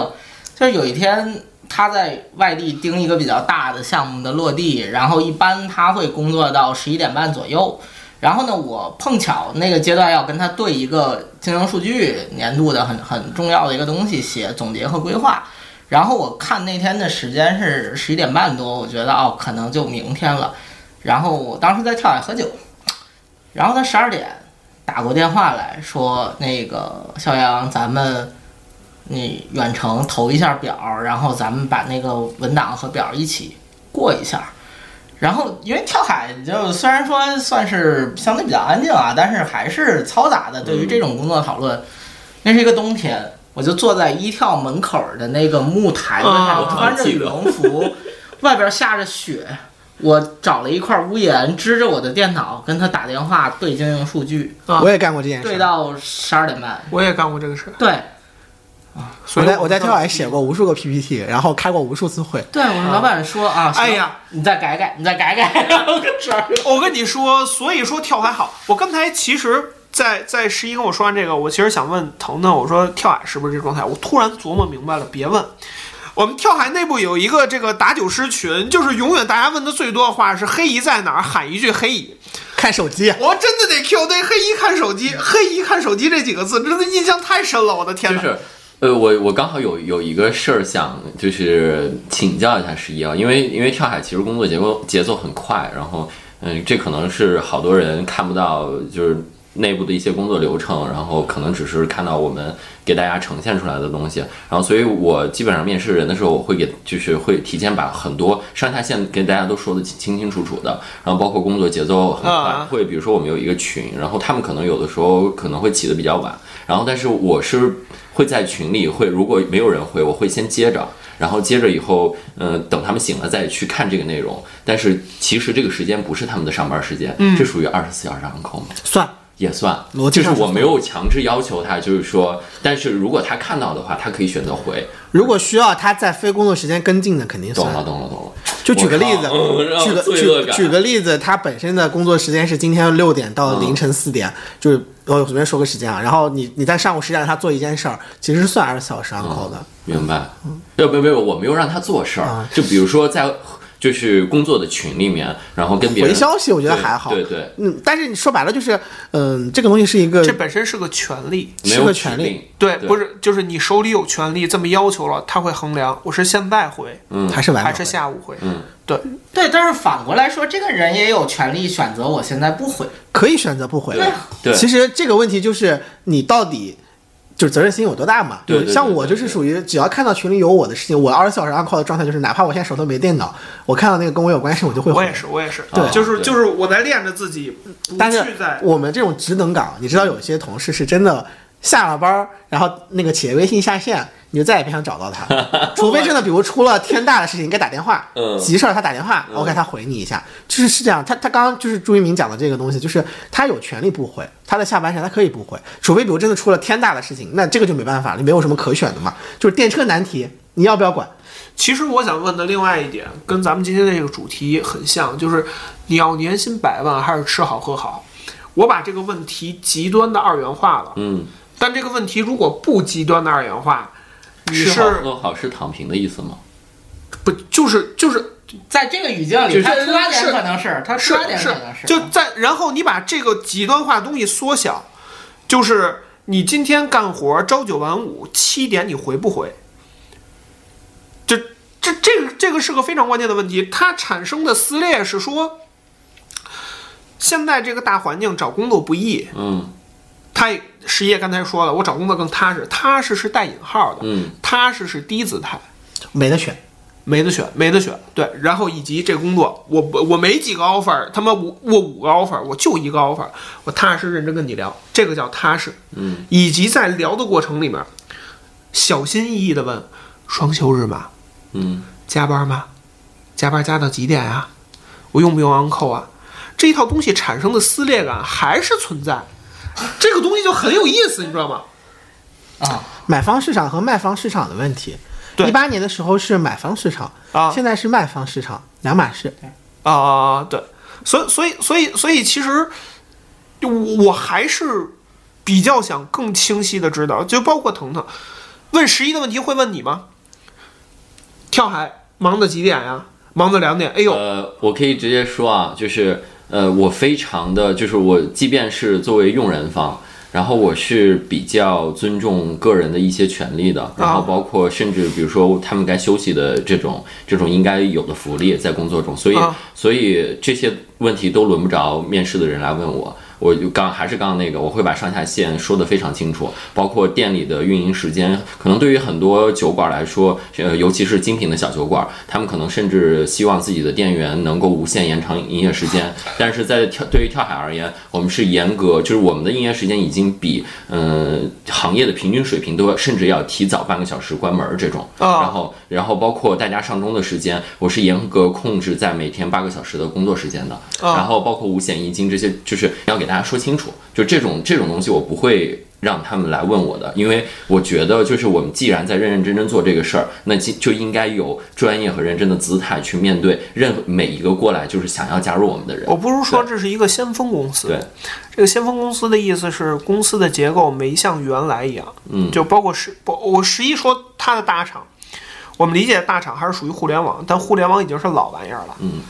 就是有一天他在外地盯一个比较大的项目的落地，然后一般他会工作到十一点半左右。然后呢，我碰巧那个阶段要跟他对一个经营数据年度的很很重要的一个东西，写总结和规划。然后我看那天的时间是十一点半多，我觉得哦，可能就明天了。然后我当时在跳海喝酒，然后他十二点打过电话来说，那个肖阳，咱们你远程投一下表，然后咱们把那个文档和表一起过一下。然后因为跳海就虽然说算是相对比较安静啊，但是还是嘈杂的。对于这种工作讨论，那是一个冬天，我就坐在一跳门口的那个木台子啊上，穿着羽绒服，外边下着雪。我找了一块屋檐支着我的电脑，跟他打电话对经营数据，啊我也干过这件事。对到十二点半。我也干过这个事，对所以我在我在跳海写过无数个 PPT，然后开过无数次会。对，我们老板说啊，行哎呀，你再改改，你再改改，然后跟十二个我跟你说，所以说跳海好。我刚才其实在，在十一跟我说完这个，我其实想问腾腾，我说跳海是不是这状态？我突然琢磨明白了，别问。我们跳海内部有一个这个打酒师群，就是永远大家问的最多的话是“黑姨在哪儿”，喊一句“黑姨”。看手机，我真的得 Q 对“黑姨看手机”，“黑姨看手机”这几个字，真的印象太深了，我的天哪！就是，呃，我我刚好有有一个事儿想就是请教一下十一啊，因为因为跳海其实工作节奏节奏很快，然后嗯，这可能是好多人看不到，就是内部的一些工作流程，然后可能只是看到我们给大家呈现出来的东西，然后所以我基本上面试人的时候，我会给就是会提前把很多上下线跟大家都说的清清楚楚的，然后包括工作节奏很快，啊会比如说我们有一个群，然后他们可能有的时候可能会起的比较晚，然后但是我是会在群里会如果没有人回，我会先接着。然后接着以后，嗯、等他们醒了再去看这个内容。但是其实这个时间不是他们的上班时间，这属于二十四小时 call 吗？算也算，就是我没有强制要求他，就是说，但是如果他看到的话，他可以选择回。如果需要他在非工作时间跟进的，肯定懂了，懂了，懂了。就举个例子 举个举举个例子，他本身的工作时间是今天六点到凌晨四点，就是我随便说个时间啊。然后你你在上午十点让他做一件事儿，其实是算二十四小时 on call 的。明白？没有没有没有，我没有让他做事儿啊，就比如说在就是工作的群里面，然后跟别人回消息我觉得还好对对，嗯，但是你说白了就是，嗯，这个东西是一个这本身是个权利。是个权利，对，对不是，就是你手里有权利这么要求了，他会衡量，我是现在回嗯还是晚还是下午回。嗯，对，对，但是反过来说，这个人也有权利选择我现在不回。可以选择不回对。对，其实这个问题就是你到底。就是责任心有多大嘛？对对对像我就是属于只要看到群里有我的事情，我二十四小时 on call 的状态就是，哪怕我现在手头没电脑，我看到那个跟我有关系，我就会回。我也是，我也是，对就是就是我在练着自己，但是我们这种职能岗，你知道有些同事是真的下了班儿，然后那个企业微信下线，你就再也别想找到他，除非真的比如出了天大的事情，你该打电话，嗯急事儿他打电话、o k 他回你一下，就是是这样。他他刚刚就是朱一鸣讲的这个东西，就是他有权利不回，他在下班时间他可以不回，除非比如真的出了天大的事情，那这个就没办法，你没有什么可选的嘛，就是电车难题，你要不要管？其实我想问的另外一点，跟咱们今天的这个主题很像，就是你要年薪百万还是吃好喝好？我把这个问题极端的二元化了，嗯，但这个问题如果不极端的二元化，是好喝好是躺平的意思吗？不就是就是在这个语境里，他出发点是可能是，他出发点可能是就在然后你把这个极端化东西缩小，就是你今天干活朝九晚五，七点你回不回？这这这个这个是个非常关键的问题，它产生的撕裂是说，现在这个大环境找工作不易，嗯他实业刚才说了，我找工作更踏实，踏实是带引号的，嗯踏实是低姿态。没得选。没得选，没得选。对，然后以及这工作，我我我没几个 offer，他妈我我五个 offer，我就一个 offer，我踏踏实实认真跟你聊，这个叫踏实。嗯，以及在聊的过程里面，小心翼翼的问：双休日吗？嗯加班吗？加班加到几点啊？我用不用 on call 啊？这一套东西产生的撕裂感还是存在，这个东西就很有意思，你知道吗？啊，买方市场和卖方市场的问题。对一八年的时候是买方市场，啊现在是卖方市场，两码事。啊、对，所以所以所以所以其实我我还是比较想更清晰的知道，就包括腾腾问十一的问题会问你吗？跳海忙到几点呀？忙到两点。哎呦，呃，我可以直接说啊，就是呃，我非常的就是我，即便是作为用人方。然后我是比较尊重个人的一些权利的，然后包括甚至比如说他们该休息的这种这种应该有的福利在工作中，所以啊所以这些问题都轮不着面试的人来问我。我就刚还是刚刚那个，我会把上下线说得非常清楚，包括店里的运营时间，可能对于很多酒馆来说，呃，尤其是精品的小酒馆，他们可能甚至希望自己的店员能够无限延长营业时间。但是在跳对于跳海而言，我们是严格，就是我们的营业时间已经比呃行业的平均水平都要，甚至要提早半个小时关门儿这种。啊然后然后包括大家上钟的时间，我是严格控制在每天八个小时的工作时间的。啊然后包括五险一金这些，就是要给大家说清楚，就这种这种东西我不会让他们来问我的，因为我觉得就是我们既然在认认真真做这个事儿，那就就应该有专业和认真的姿态去面对任何每一个过来就是想要加入我们的人。我不如说这是一个先锋公司，对，这个先锋公司的意思是公司的结构没像原来一样，嗯就包括十，不我十一说它的大厂，我们理解大厂还是属于互联网，但互联网已经是老玩意儿了。嗯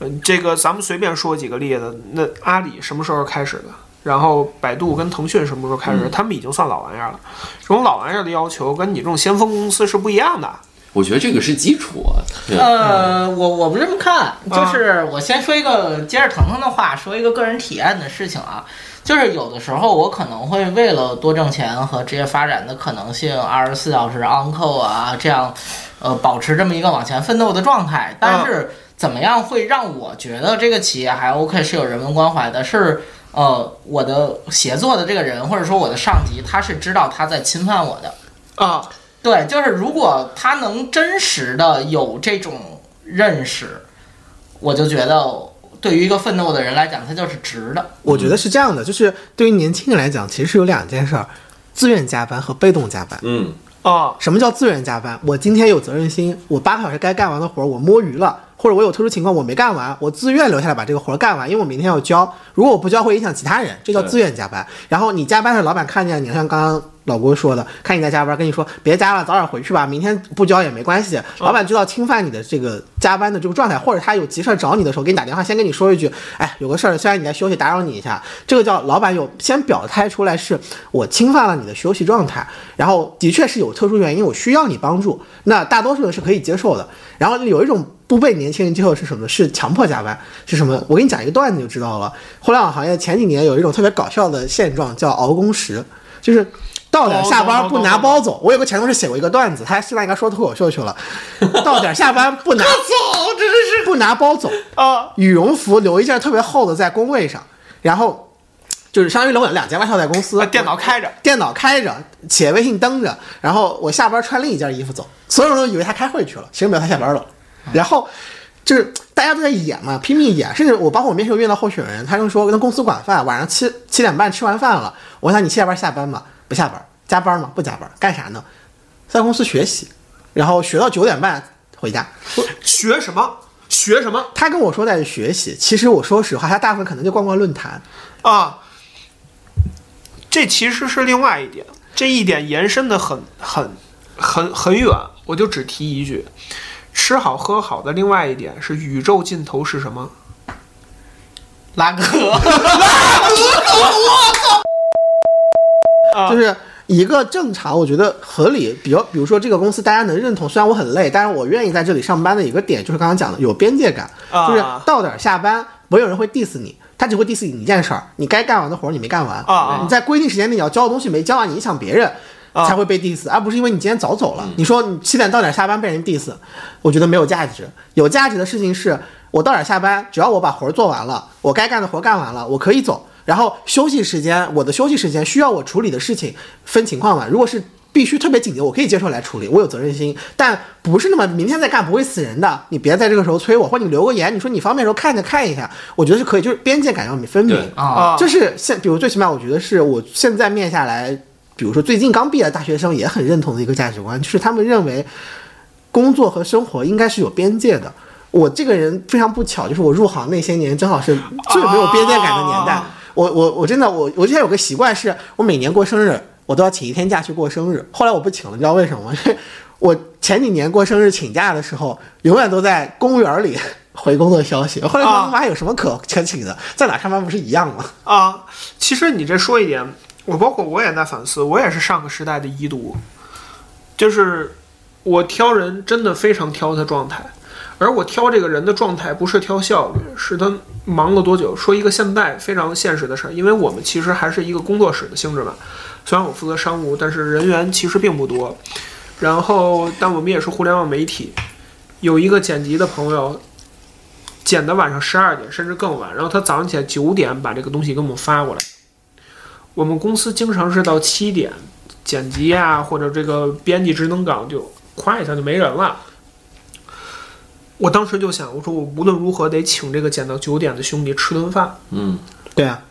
嗯，这个咱们随便说几个例子，那阿里什么时候开始的？然后百度跟腾讯什么时候开始？嗯他们已经算老玩意儿了。这种老玩意儿的要求跟你这种先锋公司是不一样的。我觉得这个是基础啊。呃，我我不这么看，啊就是我先说一个，接着腾腾的话说一个个人体验的事情啊，就是有的时候我可能会为了多挣钱和职业发展的可能性，二十四小时 on call 啊，这样，呃，保持这么一个往前奋斗的状态。但是怎么样会让我觉得这个企业还 OK 是有人文关怀的？是呃，我的协作的这个人或者说我的上级，他是知道他在侵犯我的。啊，对，就是如果他能真实的有这种认识，我就觉得对于一个奋斗的人来讲，他就是值的。我觉得是这样的，就是对于年轻人来讲，其实是有两件事儿：自愿加班和被动加班。嗯啊，什么叫自愿加班？我今天有责任心，我八个小时该干完的活儿我摸鱼了，或者我有特殊情况我没干完，我自愿留下来把这个活儿干完，因为我明天要交。如果我不交会影响其他人，这叫自愿加班。然后你加班的老板看见你，像刚刚老郭说的，看你在加班，跟你说别加了，早点回去吧，明天不交也没关系。老板知道侵犯你的这个加班的这个状态，或者他有急事儿找你的时候，给你打电话，先跟你说一句，哎，有个事儿，虽然你在休息，打扰你一下，这个叫老板有先表态出来，是我侵犯了你的休息状态，然后的确是有特殊原因，我需要你帮助，那大多数人是可以接受的。然后有一种不被年轻人接受是什么？是强迫加班，是什么？我给你讲一个段子就知道了。互联网行业前几年有一种特别搞笑的现状，叫熬工时，就是。到点下班不拿包走，我有个前同事写过一个段子，他现在应该说脱口秀去了。到点下班不拿走，这是不拿包走，啊，羽绒服留一件特别厚的在工位上，然后就是相当于留两件外套在公司，啊电脑开着，电脑开着，企业微信登着，然后我下班穿另一件衣服走，所有人都以为他开会去了，其实没有，他下班了。然后就是大家都在演嘛，拼命演，甚至我包括我面试遇到候选人，他就说跟公司管饭，晚上七七点半吃完饭了，我想你七点半下班吗？不下班，加班吗？不加班，干啥呢？在公司学习，然后学到九点半回家。学什么？学什么他跟我说在学习，其实我说实话，他大部分可能就逛逛论坛。啊？这其实是另外一点，这一点延伸的很很很很远。我就只提一句，吃好喝好的另外一点是宇宙尽头是什么？拉哥。啊就是一个正常，我觉得合理。比如比如说这个公司大家能认同，虽然我很累，但是我愿意在这里上班的一个点，就是刚刚讲的有边界感，啊就是到点儿下班，不会有人会 diss 你。他只会 diss 你一件事儿，你该干完的活儿你没干完，啊啊你在规定时间内你要交的东西没交完，你影响别人，啊才会被 diss，而不是因为你今天早走了。你说你七点到点下班被人 diss，我觉得没有价值。有价值的事情是我到点下班，只要我把活儿做完了，我该干的活儿干完了，我可以走。然后休息时间，我的休息时间需要我处理的事情分情况嘛。如果是必须特别紧急，我可以接受来处理，我有责任心，但不是那么明天再干不会死人的。你别在这个时候催我，或者你留个言，你说你方便的时候看着看一下，我觉得是可以，就是边界感要分明啊，就是现，比如最起码我觉得是我现在面下来，比如说最近刚毕业的大学生也很认同的一个价值观，就是他们认为工作和生活应该是有边界的。我这个人非常不巧，就是我入行那些年正好是最没有边界感的年代。啊我我我真的我我之前有个习惯是，我每年过生日我都要请一天假去过生日。后来我不请了，你知道为什么吗？因 为我前几年过生日请假的时候，永远都在公园里回工作消息。后来说啊他妈有什么可可请的，在哪上班不是一样吗？啊，其实你这说一点，我包括我也在反思，我也是上个时代的遗毒，就是我挑人真的非常挑他状态，而我挑这个人的状态不是挑效率，是他忙了多久。说一个现在非常现实的事儿，因为我们其实还是一个工作室的性质嘛，虽然我负责商务，但是人员其实并不多。然后，但我们也是互联网媒体，有一个剪辑的朋友，剪到晚上十二点甚至更晚，然后他早上起来九点把这个东西给我们发过来。我们公司经常是到七点，剪辑啊或者这个编辑职能岗就夸一下就没人了。我当时就想，我说我无论如何得请这个剪到九点的兄弟吃顿饭。嗯，对啊，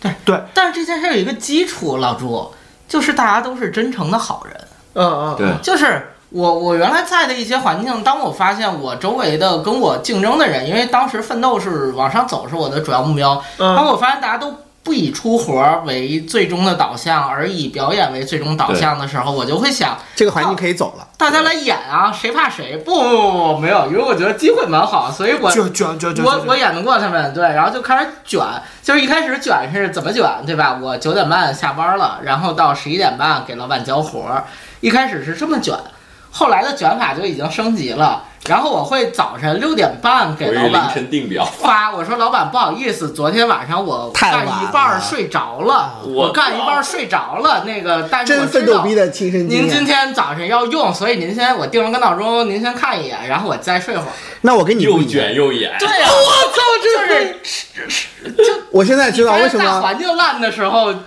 对。对，但是这件事儿有一个基础，老朱，就是大家都是真诚的好人。嗯嗯，对，就是我我原来在的一些环境，当我发现我周围的跟我竞争的人，因为当时奋斗是往上走是我的主要目标，当嗯我发现大家都不以出活儿为最终的导向，而以表演为最终导向的时候，我就会想，这个环境可以走了。大家来演啊，谁怕谁？不不不不，没有，因为我觉得机会蛮好，所以我卷卷卷卷，我我演得过他们，对，然后就开始卷，就是一开始卷是怎么卷，对吧？我九点半下班了，然后到十一点半给老板交活儿，一开始是这么卷，后来的卷法就已经升级了，然后我会早晨六点半给老板晨定表，发，我说老板不好意思，昨天晚上我干一半儿睡着了，我我干一半儿睡着了，那个但是我知道逼的亲身经您今。天早晨要用，所以您先我定了个闹钟，您先看一眼，然后我再睡会儿。那我跟你又一，卷又演。对呀、我操，就是就我现在知道为什大么环境烂的时候，人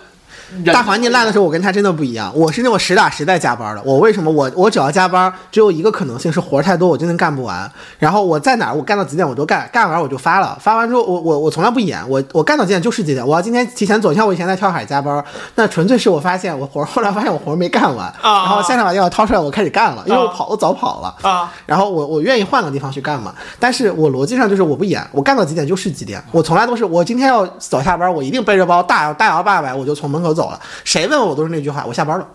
大环境烂的时候，我跟他真的不一样。我是那种实打实在加班的。我为什么我我只要加班，只有一个可能性是活太多，我真的干不完。然后我在哪儿，我干到几点我都干，干完我就发了。发完之后，我我我从来不演，我我干到几点就是几点。我要今天提前走，像我以前在跳海加班，那纯粹是我发现我活，后来发现我活没干完，啊然后现在把电脑掏出来，我开始干了，因为我啊跑我早跑了。啊，然后我我愿意换个地方去干嘛，但是我逻辑上就是我不演，我干到几点就是几点，我从来都是我今天要早下班，我一定背着包大摇大摇大摆我就从门口走了，谁问我我都是那句话，我下班了。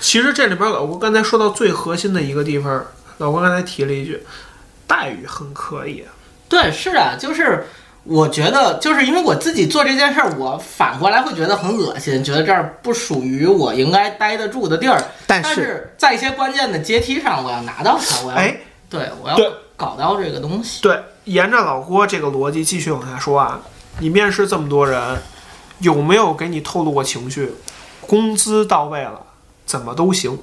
其实这里边老郭刚才说到最核心的一个地方，老郭刚才提了一句，待遇很可以。对，是啊，就是我觉得，就是因为我自己做这件事儿，我反过来会觉得很恶心，觉得这儿不属于我应该待得住的地儿。但是在一些关键的阶梯上，我要拿到它，我要哎，对我要搞到这个东西。对，沿着老郭这个逻辑继续往下说啊，你面试这么多人，有没有给你透露过情绪？工资到位了，怎么都行。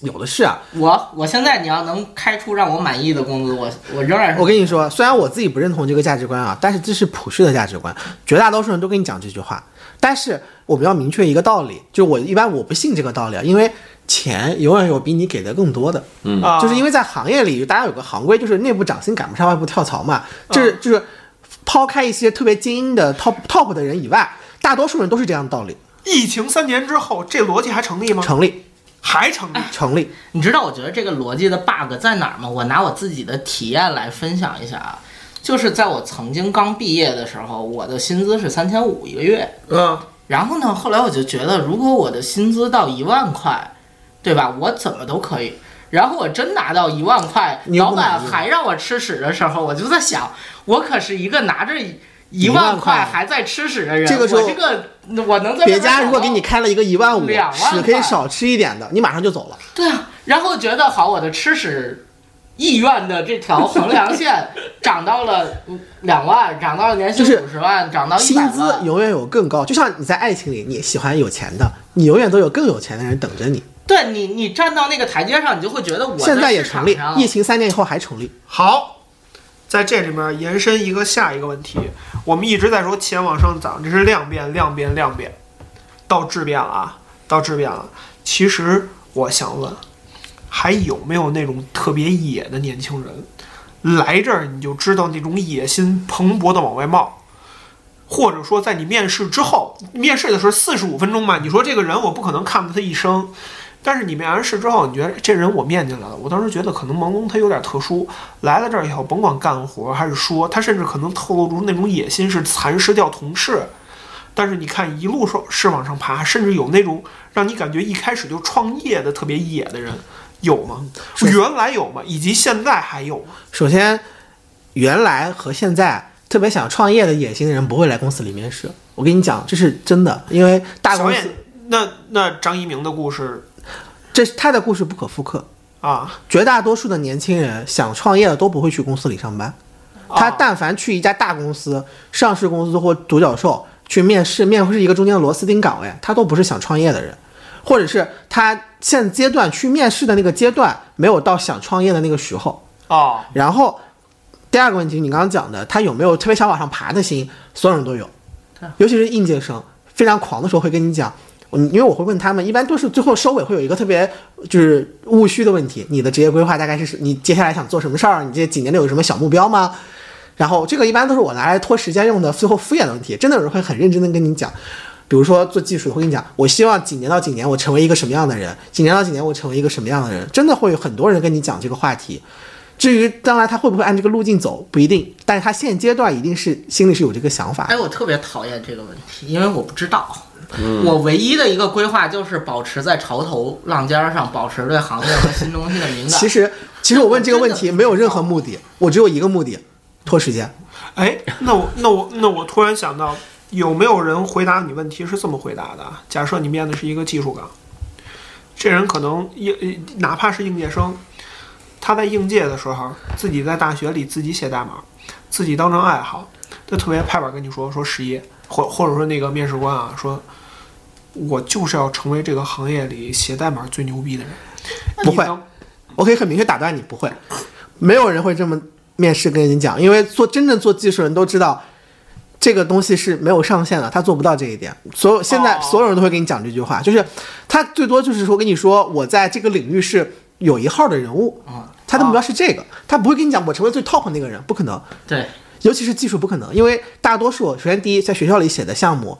有的是啊，我我现在你要能开出让我满意的工资，我我仍然是我跟你说，虽然我自己不认同这个价值观啊，但是这是普世的价值观，绝大多数人都跟你讲这句话。但是我们要明确一个道理，就我一般我不信这个道理啊，因为钱永远有比你给的更多的。嗯啊，就是因为在行业里，大家有个行规，就是内部涨薪赶不上外部跳槽嘛。这是就是抛开一些特别精英的 top top 的人以外，大多数人都是这样的道理，疫情三年之后，这逻辑还成立吗？成立还成立。成立。你知道我觉得这个逻辑的 bug 在哪儿吗？我拿我自己的体验来分享一下啊，就是在我曾经刚毕业的时候，我的薪资是三千五一个月，嗯然后呢，后来我就觉得，如果我的薪资到一万块，对吧？我怎么都可以。然后我真拿到一万块，老板还让我吃屎的时候，我就在想，我可是一个拿着一万块块还在吃屎的人，这个时候我这个我能在别家如果给你开了一个一万五，两万屎可以少吃一点的，你马上就走了。对啊，然后觉得好，我的吃屎意愿的这条衡量线 涨到了两万，涨到了年薪就是五十万，涨到一薪资。永远有更高，就像你在爱情里，你喜欢有钱的，你永远都有更有钱的人等着你。对你，你站到那个台阶上，你就会觉得我现在也成立，疫情三年以后还成立。好，在这里面延伸一个下一个问题，我们一直在说钱往上涨，这是量变、量变、量变，到质变了啊，到质变了。其实我想问，还有没有那种特别野的年轻人，来这儿你就知道那种野心蓬勃的往外冒？或者说，在你面试之后，面试的时候四十五分钟嘛，你说这个人我不可能看到他一生，但是你面完试之后，你觉得这人我面进来了，我当时觉得可能朦胧他有点特殊，来了这儿以后，甭管干活还是说，他甚至可能透露出那种野心，是蚕食掉同事。但是你看一路是是往上爬，甚至有那种让你感觉一开始就创业的特别野的人，有吗？是原来有吗？以及现在还有吗？首先，原来和现在特别想创业的野心的人不会来公司里面试。我跟你讲，这是真的，因为大公司那那张一鸣的故事这是他的故事不可复刻。啊，绝大多数的年轻人想创业的都不会去公司里上班，他啊但凡去一家大公司、上市公司或独角兽去面试，面试一个中间的螺丝钉岗位，他都不是想创业的人，或者是他现阶段去面试的那个阶段没有到想创业的那个时候。哦，然后第二个问题，你刚刚讲的，他有没有特别想往上爬的心？所有人都有，尤其是应届生，非常狂的时候会跟你讲。我因为我会问他们，一般都是最后收尾会有一个特别就是务虚的问题，你的职业规划大概是你接下来想做什么事儿？你这几年内有什么小目标吗？然后这个一般都是我拿来拖时间用的，最后敷衍的问题。真的有人会很认真的跟你讲，比如说做技术，会跟你讲，我希望几年到几年我成为一个什么样的人，几年到几年我成为一个什么样的人，真的会有很多人跟你讲这个话题。至于将来他会不会按这个路径走，不一定，但是他现阶段一定是心里是有这个想法。哎，我特别讨厌这个问题，因为我不知道。我唯一的一个规划就是保持在潮头浪尖上，保持对行业和新东西的敏感。其实，其实我问这个问题没有任何目的，我只有一个目的，拖时间。哎，那我那我那我突然想到，有没有人回答你问题是这么回答的？假设你面的是一个技术岗，这人可能应呃哪怕是应届生，他在应届的时候自己在大学里自己写代码，自己当成爱好，他特别拍板跟你说说十一，或或者说那个面试官啊说。我就是要成为这个行业里写代码最牛逼的人。不会我可以很明确打断你，不会，没有人会这么面试跟你讲，因为做真正做技术人都知道，这个东西是没有上限的，他做不到这一点。所有现在哦所有人都会跟你讲这句话，就是他最多就是说跟你说，我在这个领域是有一号的人物，啊，他的目标是这个，他不会跟你讲我成为最 top 那个人，不可能。对，尤其是技术不可能，因为大多数，首先第一，在学校里写的项目，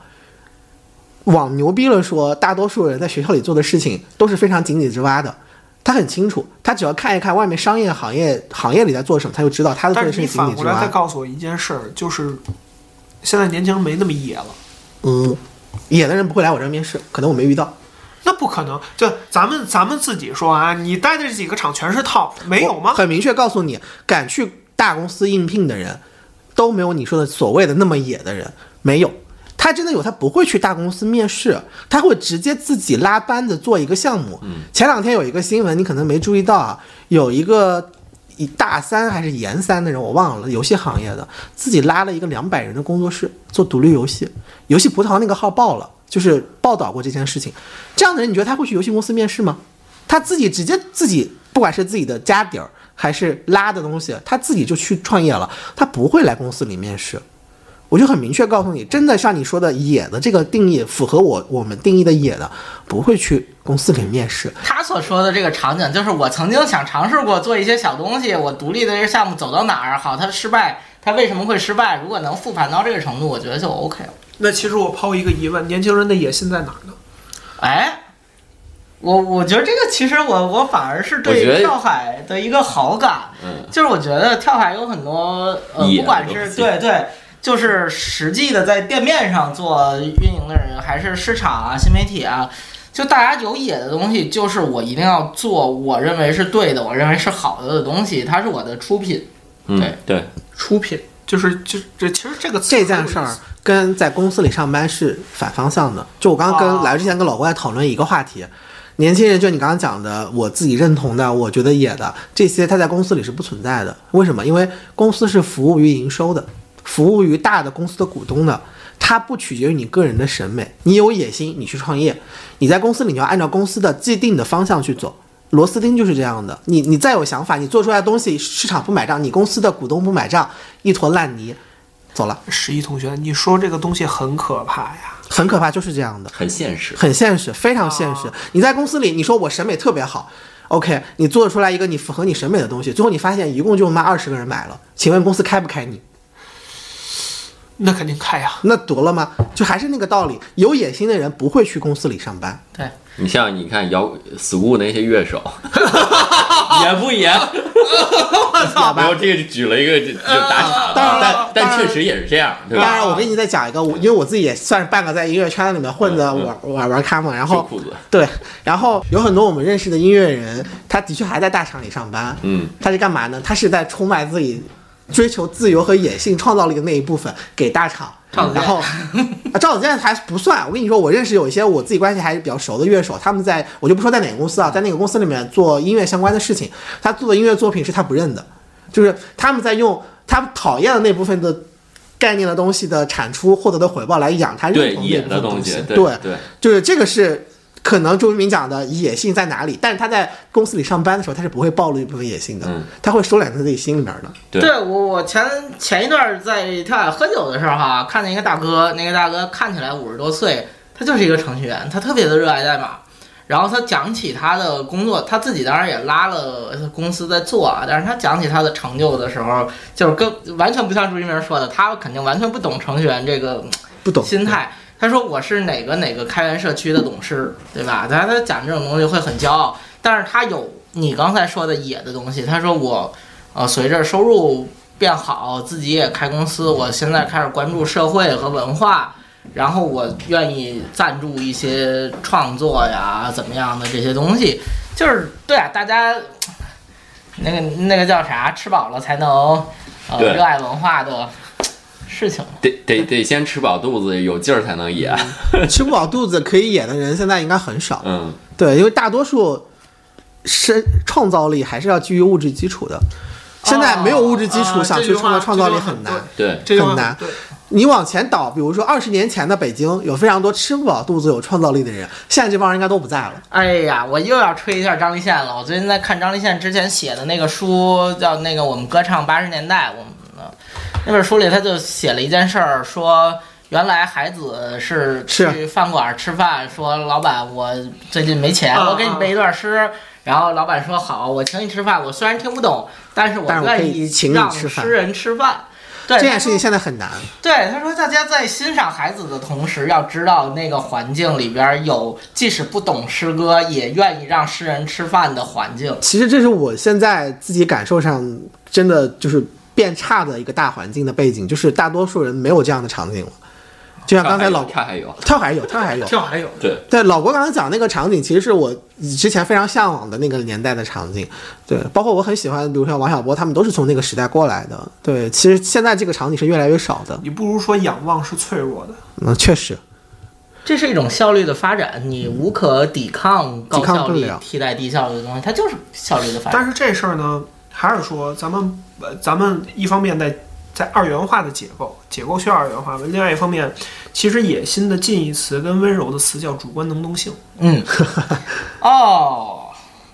往牛逼了说，大多数人在学校里做的事情都是非常井底之蛙的。他很清楚，他只要看一看外面商业行业行业里在做什么，他就知道他的做但是你的事情井底之反过来再。告诉我一件事儿，就是现在年轻人没那么野了。嗯，野的人不会来我这儿面试，可能我没遇到。那不可能，就咱们咱们自己说啊，你待的这几个厂全是 top，没有吗？很明确告诉你，敢去大公司应聘的人，都没有你说的所谓的那么野的人，没有。他真的有，他不会去大公司面试，他会直接自己拉班子做一个项目。前两天有一个新闻，你可能没注意到啊，有一个一大三还是研三的人，我忘了，游戏行业的，自己拉了一个两百人的工作室做独立游戏，游戏葡萄那个号爆了，就是报道过这件事情。这样的人，你觉得他会去游戏公司面试吗？他自己直接自己，不管是自己的家底儿还是拉的东西，他自己就去创业了，他不会来公司里面试。我就很明确告诉你，真的像你说的野的这个定义，符合我我们定义的野的，不会去公司里面试。他所说的这个场景，就是我曾经想尝试过做一些小东西，我独立的这个项目走到哪儿好，它失败，它为什么会失败？如果能复盘到这个程度，我觉得就 OK 了。那其实我抛一个疑问，年轻人的野心在哪儿呢？哎，我我觉得这个其实我我反而是对跳海的一个好感，嗯，就是我觉得跳海有很多呃，不管是对对，就是实际的在店面上做运营的人，还是市场啊、新媒体啊，就大家有野的东西，就是我一定要做我认为是对的，我认为是好的的东西，它是我的出品。嗯对对，出品，就是就这其实这个这件事儿跟在公司里上班是反方向的。就我刚刚跟哦来之前跟老郭在讨论一个话题，年轻人就你刚刚讲的，我自己认同的，我觉得也的这些，他在公司里是不存在的。为什么？因为公司是服务于营收的，服务于大的公司的股东的。它不取决于你个人的审美，你有野心，你去创业，你在公司里你要按照公司的既定的方向去走。螺丝钉就是这样的，你你再有想法，你做出来的东西市场不买账，你公司的股东不买账，一坨烂泥，走了。十一同学，你说这个东西很可怕呀。很可怕，就是这样的，很现实。很现实，非常现实。你在公司里，你说我审美特别好，OK，你做出来一个你符合你审美的东西，最后你发现一共就妈二十个人买了，请问公司开不开你？那肯定开呀。那得了吗？就还是那个道理，有野心的人不会去公司里上班。对，你像你看摇 school 那些乐手，严不严？我操！然后，这个举了一个就就打岔的，当然了但但确实也是这样，对吧？当然，我给你再讲一个，我因为我自己也算是半个在音乐圈里面混的玩玩玩咖嘛，然后对，然后有很多我们认识的音乐人，他的确还在大厂里上班，嗯，他是干嘛呢？他是在出卖自己追求自由和野性创造力的那一部分给大厂。然后，啊，赵子健还不算。我跟你说，我认识有一些我自己关系还是比较熟的乐手，他们在我就不说在哪个公司啊，在那个公司里面做音乐相关的事情，他做的音乐作品是他不认的，就是他们在用他们讨厌的那部分的概念的东西的产出获得的回报来养他认同那部分东西，对对对，就是这个是可能周渝民讲的野性在哪里，但是他在公司里上班的时候，他是不会暴露一部分野性的，嗯他会收敛在自己心里面的。对对我我前前一段在跳海喝酒的时候哈、看见一个大哥，那个大哥看起来五十多岁，他就是一个程序员，他特别的热爱代码。然后他讲起他的工作，他自己当然也拉了公司在做啊，但是他讲起他的成就的时候，就是跟完全不像朱一鸣说的，他肯定完全不懂程序员这个不懂心态。他说我是哪个哪个开源社区的董事，对吧？他他讲这种东西会很骄傲，但是他有你刚才说的野的东西。他说我，呃，随着收入变好，自己也开公司，我现在开始关注社会和文化，然后我愿意赞助一些创作呀，怎么样的这些东西，就是对啊，大家那个那个叫啥，吃饱了才能呃热爱文化的事情。得得得先吃饱肚子，有劲儿才能演。吃不饱肚子可以演的人现在应该很少，嗯，对，因为大多数是创造力还是要基于物质基础的。现在没有物质基础，啊想去创造创造力很难。对，很难，你往前倒，比如说二十年前的北京，有非常多吃不饱肚子、有创造力的人，现在这帮人应该都不在了。哎呀，我又要吹一下张立宪了。我最近在看张立宪之前写的那个书，叫那个《我们歌唱八十年代》。我们的那本书里，他就写了一件事儿，说原来孩子是是去饭馆吃饭，说老板我最近没钱，啊我给你背一段诗。然后老板说好，我请你吃饭。我虽然听不懂，但是我愿意请你让吃饭诗人吃饭。对，这件事情现在很难。对，他说大家在欣赏孩子的同时，要知道那个环境里边有即使不懂诗歌，也愿意让诗人吃饭的环境。其实这是我现在自己感受上真的就是变差的一个大环境的背景，就是大多数人没有这样的场景了。就像刚才老跳还有，跳还有跳还有，跳还有对，对老郭刚才讲那个场景，其实是我之前非常向往的那个年代的场景。对，包括我很喜欢，比如说王小波，他们都是从那个时代过来的。对，其实现在这个场景是越来越少的。你不如说仰望是脆弱的。嗯，确实，这是一种效率的发展，你无可抵抗高抵抗效率不了替代低效率的东西，它就是效率的发展。但是这事儿呢，还是说咱们呃，咱们一方面在在二元化的解构，解构需要二元化；另外一方面，其实野心的近义词跟温柔的词叫主观能动性。嗯，哦，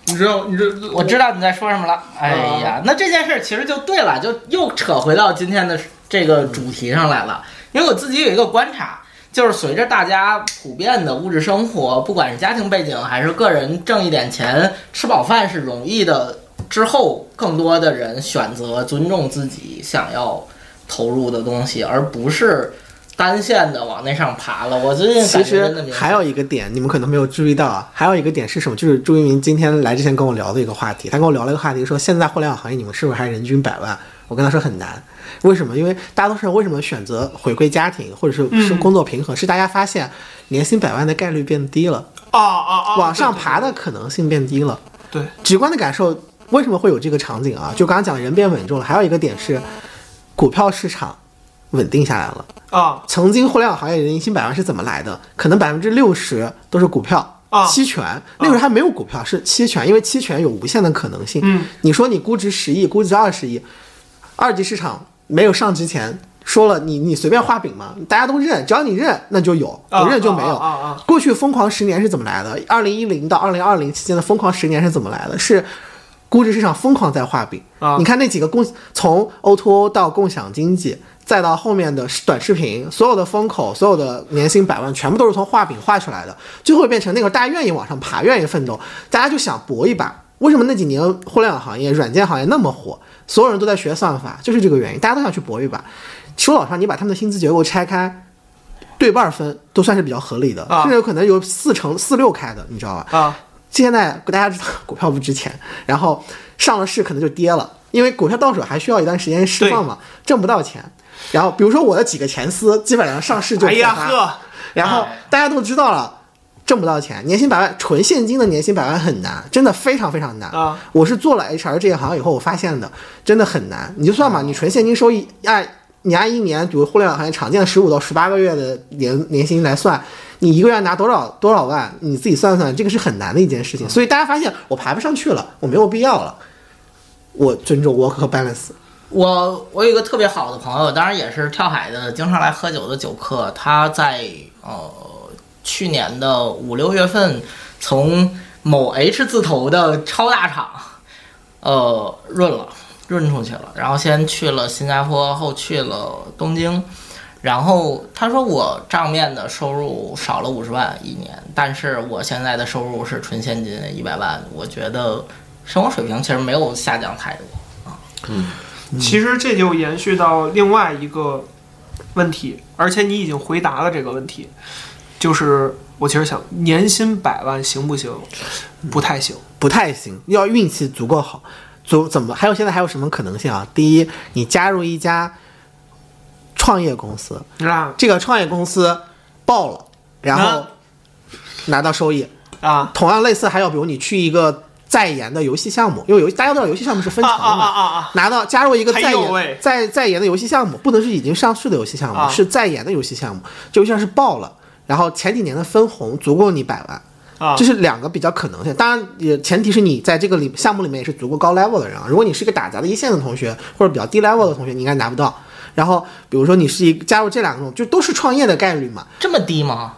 你知道，你这我知道你在说什么了。哎呀，那这件事儿其实就对了，就又扯回到今天的这个主题上来了。因为我自己有一个观察，就是随着大家普遍的物质生活，不管是家庭背景还是个人挣一点钱，吃饱饭是容易的。之后，更多的人选择尊重自己想要投入的东西，而不是单线的往那上爬了。我最近其实还有一个点，你们可能没有注意到啊，还有一个点是什么？就是朱一鸣今天来之前跟我聊的一个话题，他跟我聊了一个话题，说现在互联网行业你们是不是还人均百万？我跟他说很难，为什么？因为大多数人为什么选择回归家庭或者是是工作平衡，是大家发现年薪百万的概率变低了，啊啊啊！往上爬的可能性变低了。对，直观的感受，为什么会有这个场景啊？就刚刚讲人变稳重了，还有一个点是，股票市场稳定下来了。啊曾经互联网行业年薪百万是怎么来的？可能百分之六十都是股票。啊期权那个时候还没有股票，是期权，因为期权有无限的可能性。嗯，你说你估值十亿，估值二十亿，二级市场没有上之前，说了你你随便画饼嘛，大家都认，只要你认那就有，啊不认就没有。啊啊啊过去疯狂十年是怎么来的？二零一零到二零二零期间的疯狂十年是怎么来的？是估值市场疯狂在画饼。啊你看那几个共从 O to O 到共享经济，再到后面的短视频，所有的风口，所有的年薪百万，全部都是从画饼画出来的，最后变成那个大家愿意往上爬，愿意奋斗，大家就想搏一把。为什么那几年互联网行业、软件行业那么火？所有人都在学算法，就是这个原因，大家都想去搏一把。说老实话，你把他们的薪资结构拆开，对半分都算是比较合理的，啊甚至有可能有四成四六开的，你知道吧？啊现在大家知道股票不值钱，然后上了市可能就跌了，因为股票到手还需要一段时间释放嘛，挣不到钱。然后比如说我的几个前司，基本上上市就哎呀呵，然后大家都知道了。挣不到钱，年薪百万，纯现金的年薪百万很难，真的非常非常难啊！我是做了 HR 这一行以后，我发现的，真的很难。你就算嘛，你纯现金收益按你按一年，比如互联网行业常见的十五到十八个月的年年薪来算，你一个月拿多少多少万，你自己算算，这个是很难的一件事情。所以大家发现我排不上去了，我没有必要了。我尊重 work 和 balance，我我有一个特别好的朋友，当然也是跳海的，经常来喝酒的酒客。他在呃去年的五六月份，从某 H 字头的超大厂，呃润了，润出去了。然后先去了新加坡，后去了东京。然后他说我账面的收入少了五十万一年，但是我现在的收入是纯现金一百万，我觉得生活水平其实没有下降太多啊。嗯。其实这就延续到另外一个问题，而且你已经回答了这个问题，就是我其实想，年薪百万行不行？不太行。不太行，要运气足够好。足怎么？还有现在还有什么可能性啊？第一，你加入一家创业公司，啊这个创业公司爆了，然后拿到收益。啊同样类似，还有比如你去一个在研的游戏项目，因为游大家都知道游戏项目是分成的嘛，啊啊！拿到加入一个在研在在研的游戏项目，不能是已经上市的游戏项目，啊是在研的游戏项目，这游戏项目是爆了，然后前几年的分红足够你百万。啊这是两个比较可能性，当然也前提是你在这个里项目里面也是足够高 level 的人啊。如果你是一个打杂的一线的同学，或者比较低 level 的同学，你应该拿不到。然后比如说你是一加入这两种，就都是创业的概率嘛。这么低吗？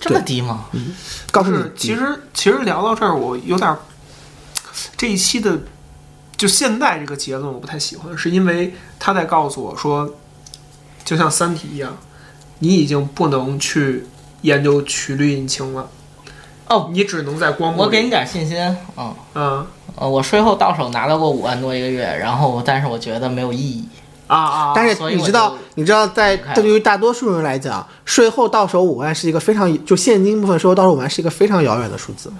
这么低吗？嗯告诉你，，其实其实聊到这儿，我有点儿这一期的就现在这个结论我不太喜欢，是因为他在告诉我说，就像《三体》一样，你已经不能去研究曲率引擎了。哦，你只能在光幕。我给你点信心，嗯，嗯呃，我税后到手拿到过五万多一个月，然后但是我觉得没有意义。啊啊，但是你知道，你知道在这对于大多数人来讲，税后到手五万是一个非常就现金部分税后到手五万是一个非常遥远的数字，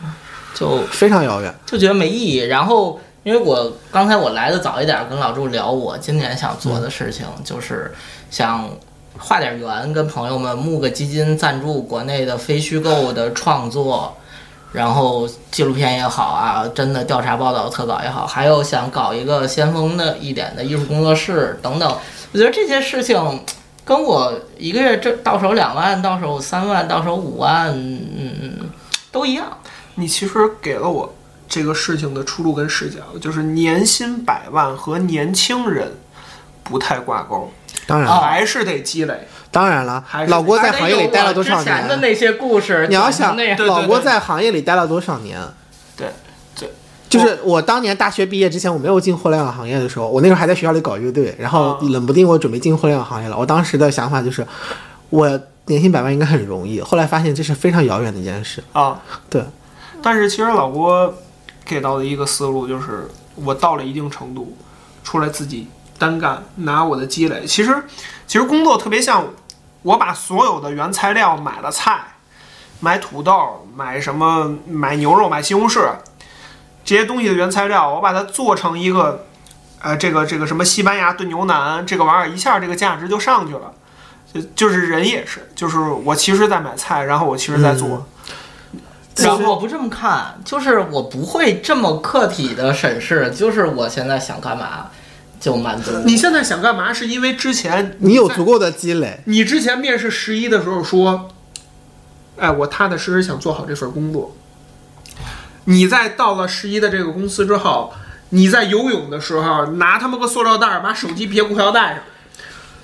就非常遥远。就觉得没意义。然后，因为我刚才我来的早一点，跟老朱聊我今年想做的事情，就是想画点圆，跟朋友们募个基金赞助国内的非虚构的创作，然后纪录片也好啊，真的调查报道特稿也好，还有想搞一个先锋的一点的艺术工作室等等。我觉得这些事情。跟我一个月挣到手两万，到手三万，到手五万，嗯嗯，都一样。你其实给了我这个事情的出路跟视角，就是年薪百万和年轻人不太挂钩，当然，哦还是得积累。当然了还，老郭在行业里待了多少之前的年？那些故事，你要想老郭在行业里待了多少年？对对，就是我当年大学毕业之前，我没有进互联网行业的时候，我那时候还在学校里搞乐队，然后啊冷不丁我准备进互联网行业了。我当时的想法就是，我年薪百万应该很容易，后来发现这是非常遥远的一件事。啊，对，但是其实老郭给到的一个思路就是，我到了一定程度，出来自己单干，拿我的积累。其实，其实工作特别像我把所有的原材料买了菜，买土豆，买什么，买牛肉，买西红柿，这些东西的原材料，我把它做成一个，呃，这个这个什么西班牙炖牛腩，这个玩意儿一下这个价值就上去了。就就是人也是，就是我其实在买菜，然后我其实在做。然后我不这么看，就是我不会这么客体的审视，就是我现在想干嘛，就满足。你现在想干嘛？是因为之前在你有足够的积累，你之前面试十一的时候说，哎，我踏踏实实想做好这份工作。你在到了十一的这个公司之后，你在游泳的时候拿他们个塑料袋把手机别裤腰带上，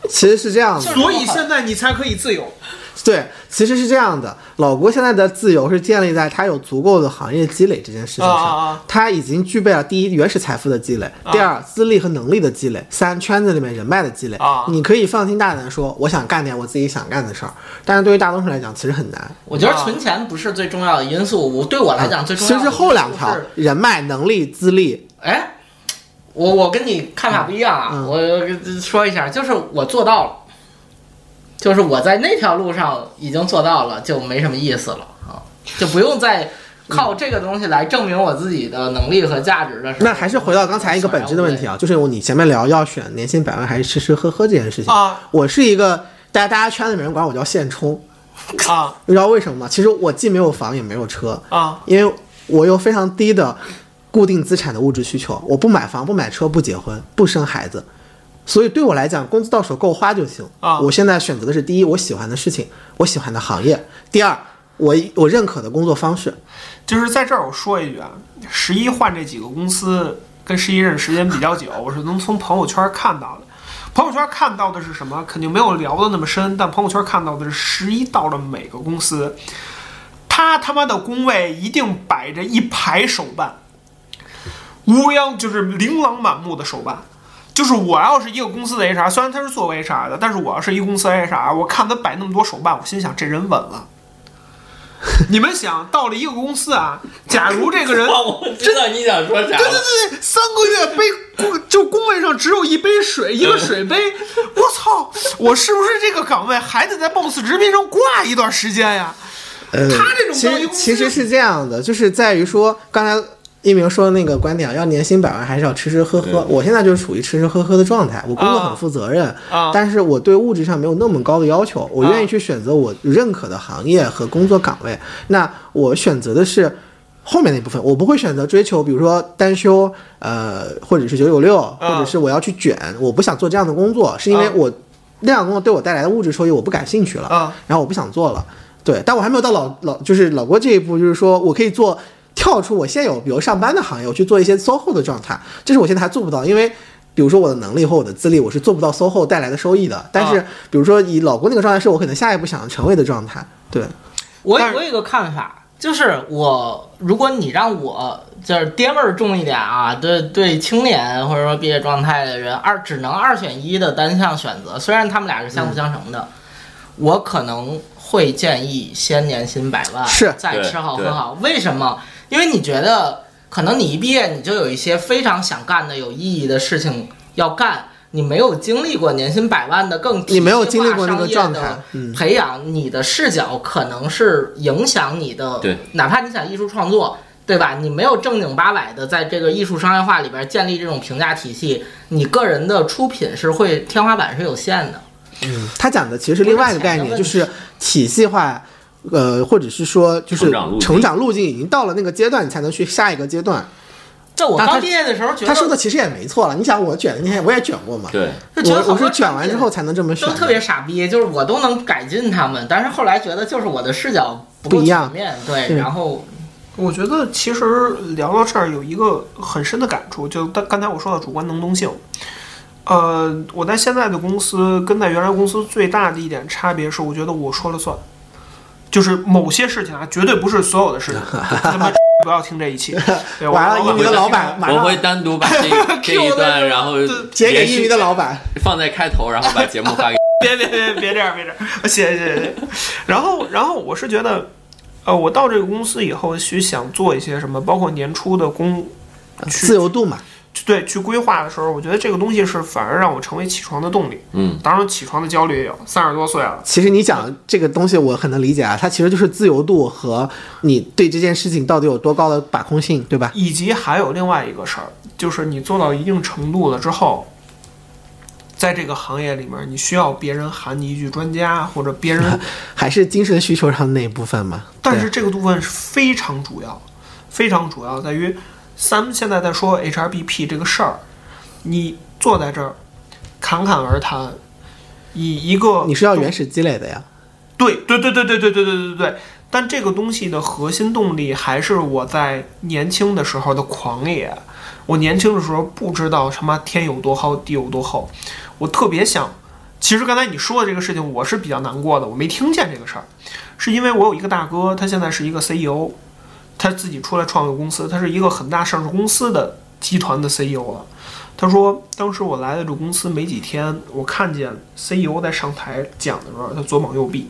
其实是这样的。所以现在你才可以自由。对，其实是这样的。老郭现在的自由是建立在他有足够的行业积累这件事情上，啊啊啊他已经具备了第一原始财富的积累，第二资历和能力的积累，三圈子里面人脉的积累。啊你可以放心大胆地说，我想干点我自己想干的事儿。但是对于大多数人来讲，其实很难。我觉得存钱不是最重要的因素，我对我来讲最重要的其实是后两条：人脉、能力、资历。哎，我我跟你看法不一样啊，嗯我说一下，就是我做到了，就是我在那条路上已经做到了，就没什么意思了啊，就不用再靠这个东西来证明我自己的能力和价值的时候。那还是回到刚才一个本质的问题啊，就是你前面聊要选年薪百万还是吃吃喝喝这件事情。啊我是一个大家大家圈子里面人管我叫现充，啊你知道为什么吗？其实我既没有房也没有车，啊因为我有非常低的固定资产的物质需求，我不买房、不买车、不结婚、不生孩子，所以对我来讲，工资到手够花就行。啊我现在选择的是第一，我喜欢的事情，我喜欢的行业；第二，我我认可的工作方式。就是在这儿我说一句啊，十一换这几个公司跟十一认识时间比较久，我是能从朋友圈看到的。朋友圈看到的是什么？肯定没有聊的那么深，但朋友圈看到的是十一到了每个公司，他他妈的工位一定摆着一排手办，乌泱就是琳琅满目的手办。就是我要是一个公司的 HR，虽然他是作为 HR 的，但是我要是一个公司 HR，我看他摆那么多手办，我心想这人稳了。你们想到了一个公司啊，假如这个人 我知道你想说啥对对对对，三个月杯工就工位上只有一杯水，一个水杯，我操！我是不是这个岗位还得在 BOSS 直聘上挂一段时间呀？呃，他这种其实其实是这样的，就是在于说刚才。一鸣说的那个观点啊，要年薪百万还是要吃吃喝喝？我现在就是处于吃吃喝喝的状态，我工作很负责任，啊。但是我对物质上没有那么高的要求，我愿意去选择我认可的行业和工作岗位。那我选择的是后面那部分，我不会选择追求，比如说单休，呃，或者是九九六，或者是我要去卷，我不想做这样的工作，是因为啊。我那样工作对我带来的物质收益我不感兴趣了，啊。然后我不想做了。对，但我还没有到老老就是老郭这一步，就是说我可以做跳出我现有比如上班的行业，我去做一些 SOHO 的状态，这是我现在还做不到，因为。比如说我的能力或我的资历，我是做不到 SOHO 带来的收益的。但是，比如说以老郭那个状态，是我可能下一步想成为的状态。对，我我有一个看法，就是我如果你让我就是爹味儿重一点啊，对对青年或者说毕业状态的人二只能二选一的单项选择，虽然他们俩是相辅相成的，我可能会建议先年薪百万，是再吃好喝好。为什么？因为你觉得可能你一毕业你就有一些非常想干的有意义的事情要干。你没有经历过年薪百万的更体你没有系化经历过那个商业的状态嗯培养你的视角可能是影响你的，对，哪怕你想艺术创作，对吧？你没有正经八百的在这个艺术商业化里边建立这种评价体系，你个人的出品是会天花板是有限的。嗯他讲的其实是另外一个概念，就是是体系化，呃，或者是说就是成长路径已经到了那个阶段，你才能去下一个阶段。这我刚毕业的时候觉得，他说的其实也没错了。你想我卷的那天我也卷过嘛，对，就觉得好多我我是卷完之后才能这么选，都特别傻逼，就是我都能改进他们，但是后来觉得就是我的视角不一样对，然后我觉得其实聊到这儿有一个很深的感触，就刚刚才我说的主观能动性。呃，我在现在的公司跟在原来公司最大的一点差别是，我觉得我说了算，就是某些事情啊，绝对不是所有的事情。他妈不要听这一期，对，我完了，老板一鸣的老板我会单独把这 这一段，然后截给一鸣连续的老板。放在开头，然后把节目发给。别别别别这样，别这样，谢谢谢谢谢谢。然后然后我是觉得，呃，我到这个公司以后，去想做一些什么，包括年初的工，自由度嘛，对去规划的时候，我觉得这个东西是反而让我成为起床的动力。嗯，当然起床的焦虑也有，三十多岁了。其实你讲这个东西我很能理解啊，它其实就是自由度和你对这件事情到底有多高的把控性，对吧？以及还有另外一个事儿，就是你做到一定程度了之后，在这个行业里面，你需要别人喊你一句专家，或者别人 还是精神需求上的那一部分嘛。但是这个部分是非常主要，非常主要在于，咱们现在在说 HRBP 这个事儿，你坐在这儿侃侃而谈，以一个你是要原始积累的呀。对对对对对对对对对对对。但这个东西的核心动力还是我在年轻的时候的狂野。我年轻的时候不知道他妈天有多厚，地有多厚，我特别想。其实刚才你说的这个事情，我是比较难过的。我没听见这个事儿，是因为我有一个大哥，他现在是一个 CEO，他自己出来创业公司，他是一个很大上市公司的集团的 CEO 了。他说，当时我来的这公司没几天，我看见 CEO 在上台讲的时候，他左膀右臂，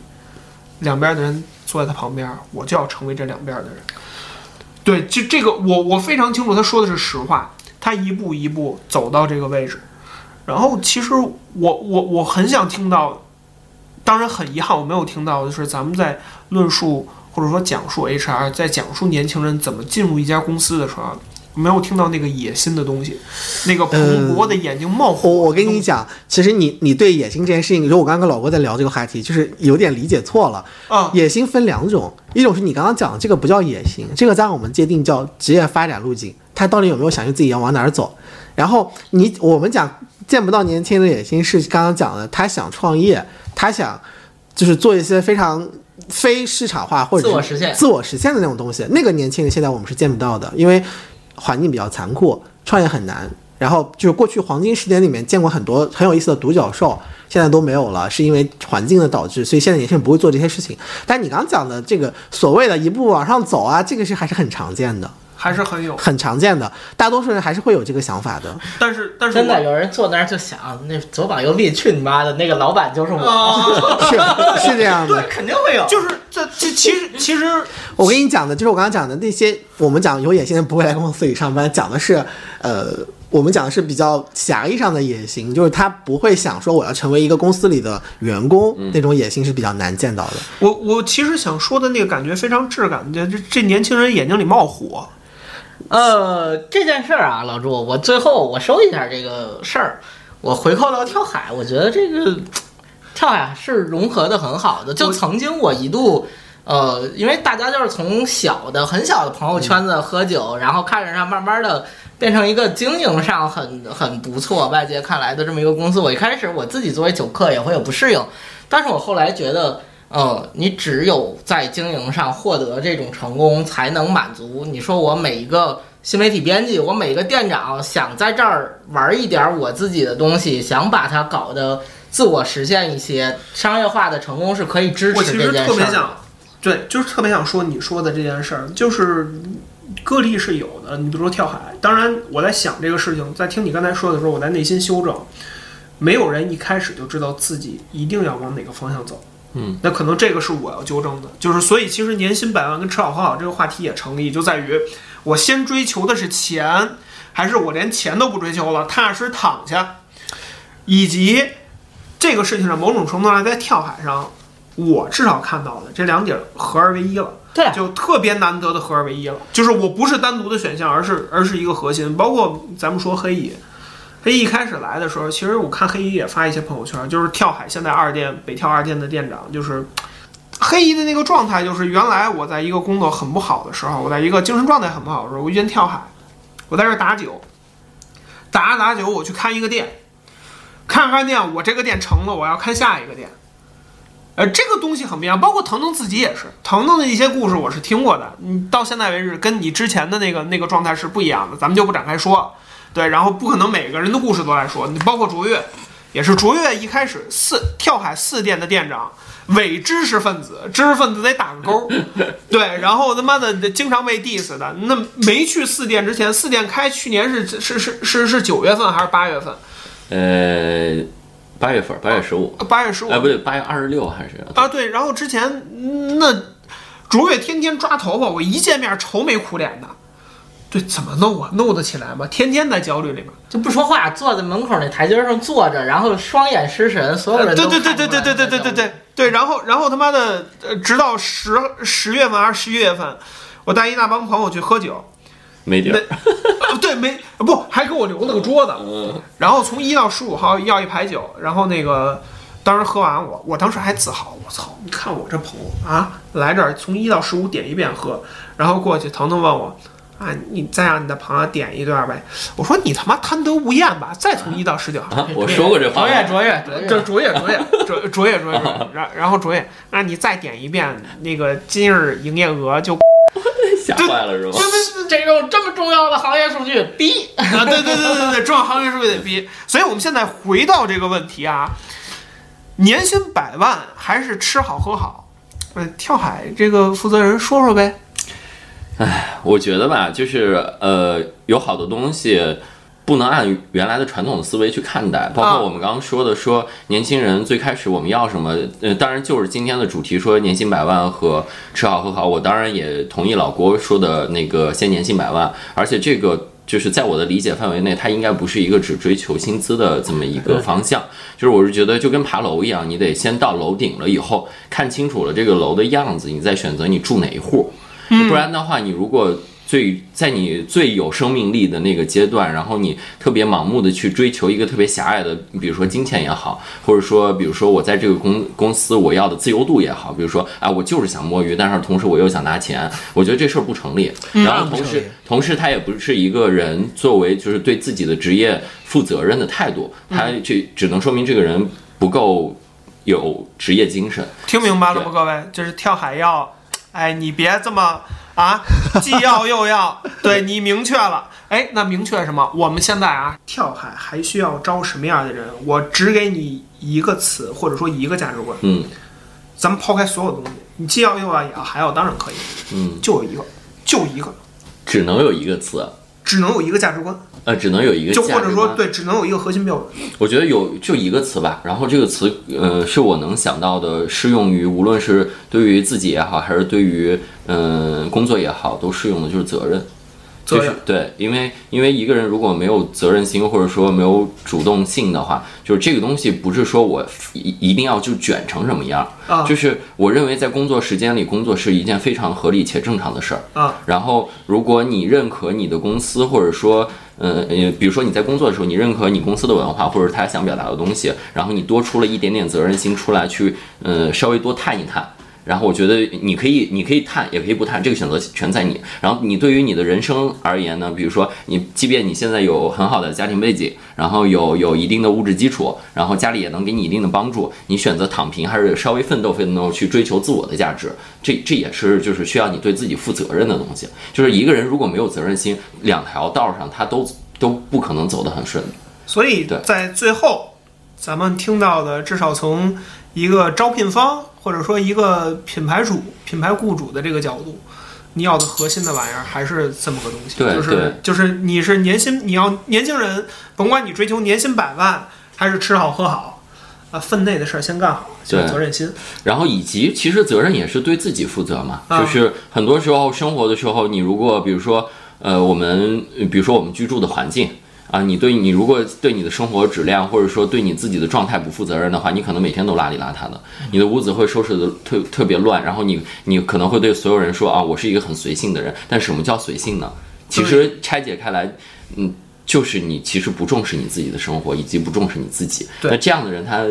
两边的人坐在他旁边，我就要成为这两边的人。对，就这个，我我非常清楚，他说的是实话。他一步一步走到这个位置，然后其实我我我很想听到，当然很遗憾我没有听到，就是咱们在论述或者说讲述 HR，在讲述年轻人怎么进入一家公司的时候，没有听到那个野心的东西，那个蓬勃的眼睛冒火。我我跟你讲，其实你你对野心这件事情，如果我刚刚跟老郭在聊这个话题，就是有点理解错了。啊，野心分两种，一种是你刚刚讲的这个不叫野心，这个在我们界定叫职业发展路径。他到底有没有想清自己要往哪儿走？然后你我们讲见不到年轻人的野心是刚刚讲的，他想创业，他想就是做一些非常非市场化或者自我实现、自我实现的那种东西。那个年轻人现在我们是见不到的，因为环境比较残酷，创业很难。然后就是过去黄金十年里面见过很多很有意思的独角兽，现在都没有了，是因为环境的导致，所以现在年轻人不会做这些事情。但你刚刚讲的这个所谓的一步往上走啊，这个是还是很常见的。还是很有很常见的，大多数人还是会有这个想法的。但是，但是真的有人坐那儿就想，那左膀右臂去你妈的，那个老板就是我，是是这样的，对，肯定会有。就是这这其实其实 我跟你讲的，就是我刚刚讲的那些，我们讲有野心的不会来公司里上班，讲的是呃，我们讲的是比较狭义上的野心，就是他不会想说我要成为一个公司里的员工，那种野心是比较难见到的。我我其实想说的那个感觉非常质感，这这这年轻人眼睛里冒火。呃，这件事儿啊，老朱，我最后我收一下这个事儿，我回扣到跳海，我觉得这个跳海是融合的很好的。就曾经我一度，呃，因为大家就是从小的很小的朋友圈子喝酒，然后看着它慢慢的变成一个经营上很很不错，外界看来的这么一个公司。我一开始我自己作为酒客也会有不适应，但是我后来觉得。呃，你只有在经营上获得这种成功，才能满足。你说我每一个新媒体编辑，我每个店长想在这儿玩一点我自己的东西，想把它搞得自我实现一些商业化的成功，是可以支持这件事儿。对，就是特别想说你说的这件事儿，就是个例是有的。你比如说跳海，当然我在想这个事情，在听你刚才说的时候，我在内心修正，没有人一开始就知道自己一定要往哪个方向走。嗯，那可能这个是我要纠正的，就是所以其实年薪百万跟吃好喝好这个话题也成立，就在于我先追求的是钱，还是我连钱都不追求了，踏实躺下，以及这个事情上某种程度上在跳海上，我至少看到的这两点合二为一了，对，就特别难得的合二为一了，就是我不是单独的选项，而是而是一个核心，包括咱们说黑蚁。黑一开始来的时候，其实我看黑衣也发一些朋友圈，就是跳海现在二店北跳二店的店长，就是黑衣的那个状态，就是原来我在一个工作很不好的时候，我在一个精神状态很不好的时候，我遇见跳海，我在这打酒，打着打酒，我去开一个店，看看店，我这个店成了，我要看下一个店，呃，这个东西很不一样，包括腾腾自己也是，腾腾的一些故事我是听过的，你到现在为止跟你之前的那个那个状态是不一样的，咱们就不展开说。对，然后不可能每个人的故事都来说，你包括卓越，也是卓越一开始四跳海四店的店长，伪知识分子，知识分子得打个勾，对，然后他妈的经常被 diss 的，那没去四店之前，四店开去年是是是是是九月份还是八月份？呃，八月份，八月十五，八月十五，哎不对，八月二十六还是啊？对，然后之前那卓越天天抓头发，我一见面愁眉苦脸的。对，怎么弄啊？弄得起来吗？天天在焦虑里面，就不说话，坐在门口那台阶上坐着，然后双眼失神，所有人都对对对对对对对对对对然后然后他妈的，呃，直到十十月份还是十一月份，我带一大帮朋友去喝酒，没地儿，对，没不还给我留了个桌子，然后从一到十五号要一排酒，然后那个当时喝完，我我当时还自豪，我操，你看我这朋友啊，来这儿从一到十五点一遍喝，然后过去，腾腾问我。啊，你再让你的朋友点一段呗。我说你他妈贪得无厌吧，再从一到十九号。啊，我说过这话卓越，吗，卓越，这卓越，卓越，卓 卓越，卓越，然然后卓越，那你再点一遍那个今日营业额就 吓坏了是吗？这种这么重要的行业数据，逼。啊，对对对对对，重要行业数据得逼。所以我们现在回到这个问题啊，年薪百万还是吃好喝好？嗯，跳海这个负责人说说呗。我觉得吧，就是呃，有好多东西不能按原来的传统的思维去看待，包啊括我们刚刚说的，说年轻人最开始我们要什么，呃，当然就是今天的主题说年薪百万和吃好喝好，我当然也同意老郭说的那个先年薪百万，而且这个。就是在我的理解范围内，它应该不是一个只追求薪资的这么一个方向。就是我是觉得就跟爬楼一样，你得先到楼顶了以后，看清楚了这个楼的样子，你再选择你住哪一户。不然的话，你如果最在你最有生命力的那个阶段，然后你特别盲目的去追求一个特别狭隘的，比如说金钱也好，或者说比如说我在这个公公司我要的自由度也好，比如说啊，我就是想摸鱼，但是同时我又想拿钱，我觉得这事儿不成立。然后同时同时他也不是一个人作为就是对自己的职业负责任的态度，他这只能说明这个人不够有职业精神。听明白了吗，各位？就是跳海要，哎，你别这么啊，既要又要，对你明确了。哎，那明确什么？我们现在啊，跳海还需要招什么样的人？我只给你一个词，或者说一个价值观。嗯咱们抛开所有东西，你既要又要也要还要，当然可以，嗯，就有一个，就一个，只能有一个词，只能有一个价值观，呃，只能有一个就价值观或者说对，只能有一个核心标准。我觉得有就一个词吧，然后这个词，呃，是我能想到的，适用于无论是对于自己也好，还是对于嗯、呃工作也好，都适用的就是责任。就是对，因为因为一个人如果没有责任心，或者说没有主动性的话，就是这个东西不是说我一一定要就卷成什么样，啊就是我认为在工作时间里工作是一件非常合理且正常的事儿。啊，然后，如果你认可你的公司，或者说，呃，呃，比如说你在工作的时候，你认可你公司的文化，或者他想表达的东西，然后你多出了一点点责任心出来去，呃，稍微多探一探。然后我觉得你可以，你可以探，也可以不探，这个选择全在你。然后你对于你的人生而言呢，比如说你，即便你现在有很好的家庭背景，然后有有一定的物质基础，然后家里也能给你一定的帮助，你选择躺平还是稍微奋斗奋斗去追求自我的价值，这这也是就是需要你对自己负责任的东西。就是一个人如果没有责任心，两条道上他都都不可能走得很顺。所以在最后，咱们听到的至少从一个招聘方或者说一个品牌主、品牌雇主的这个角度，你要的核心的玩意儿还是这么个东西，就是就是你是年薪，你要年轻人，甭管你追求年薪百万还是吃好喝好，啊，分内的事儿先干好，就有对责任心。然后以及其实责任也是对自己负责嘛，啊就是很多时候生活的时候，你如果比如说呃我们呃比如说我们居住的环境。啊，你对你如果对你的生活质量，或者说对你自己的状态不负责任的话，你可能每天都邋里邋遢的，你的屋子会收拾的特特别乱，然后你你可能会对所有人说啊，我是一个很随性的人，但什么叫随性呢？其实拆解开来，嗯，就是你其实不重视你自己的生活，以及不重视你自己。那这样的人他。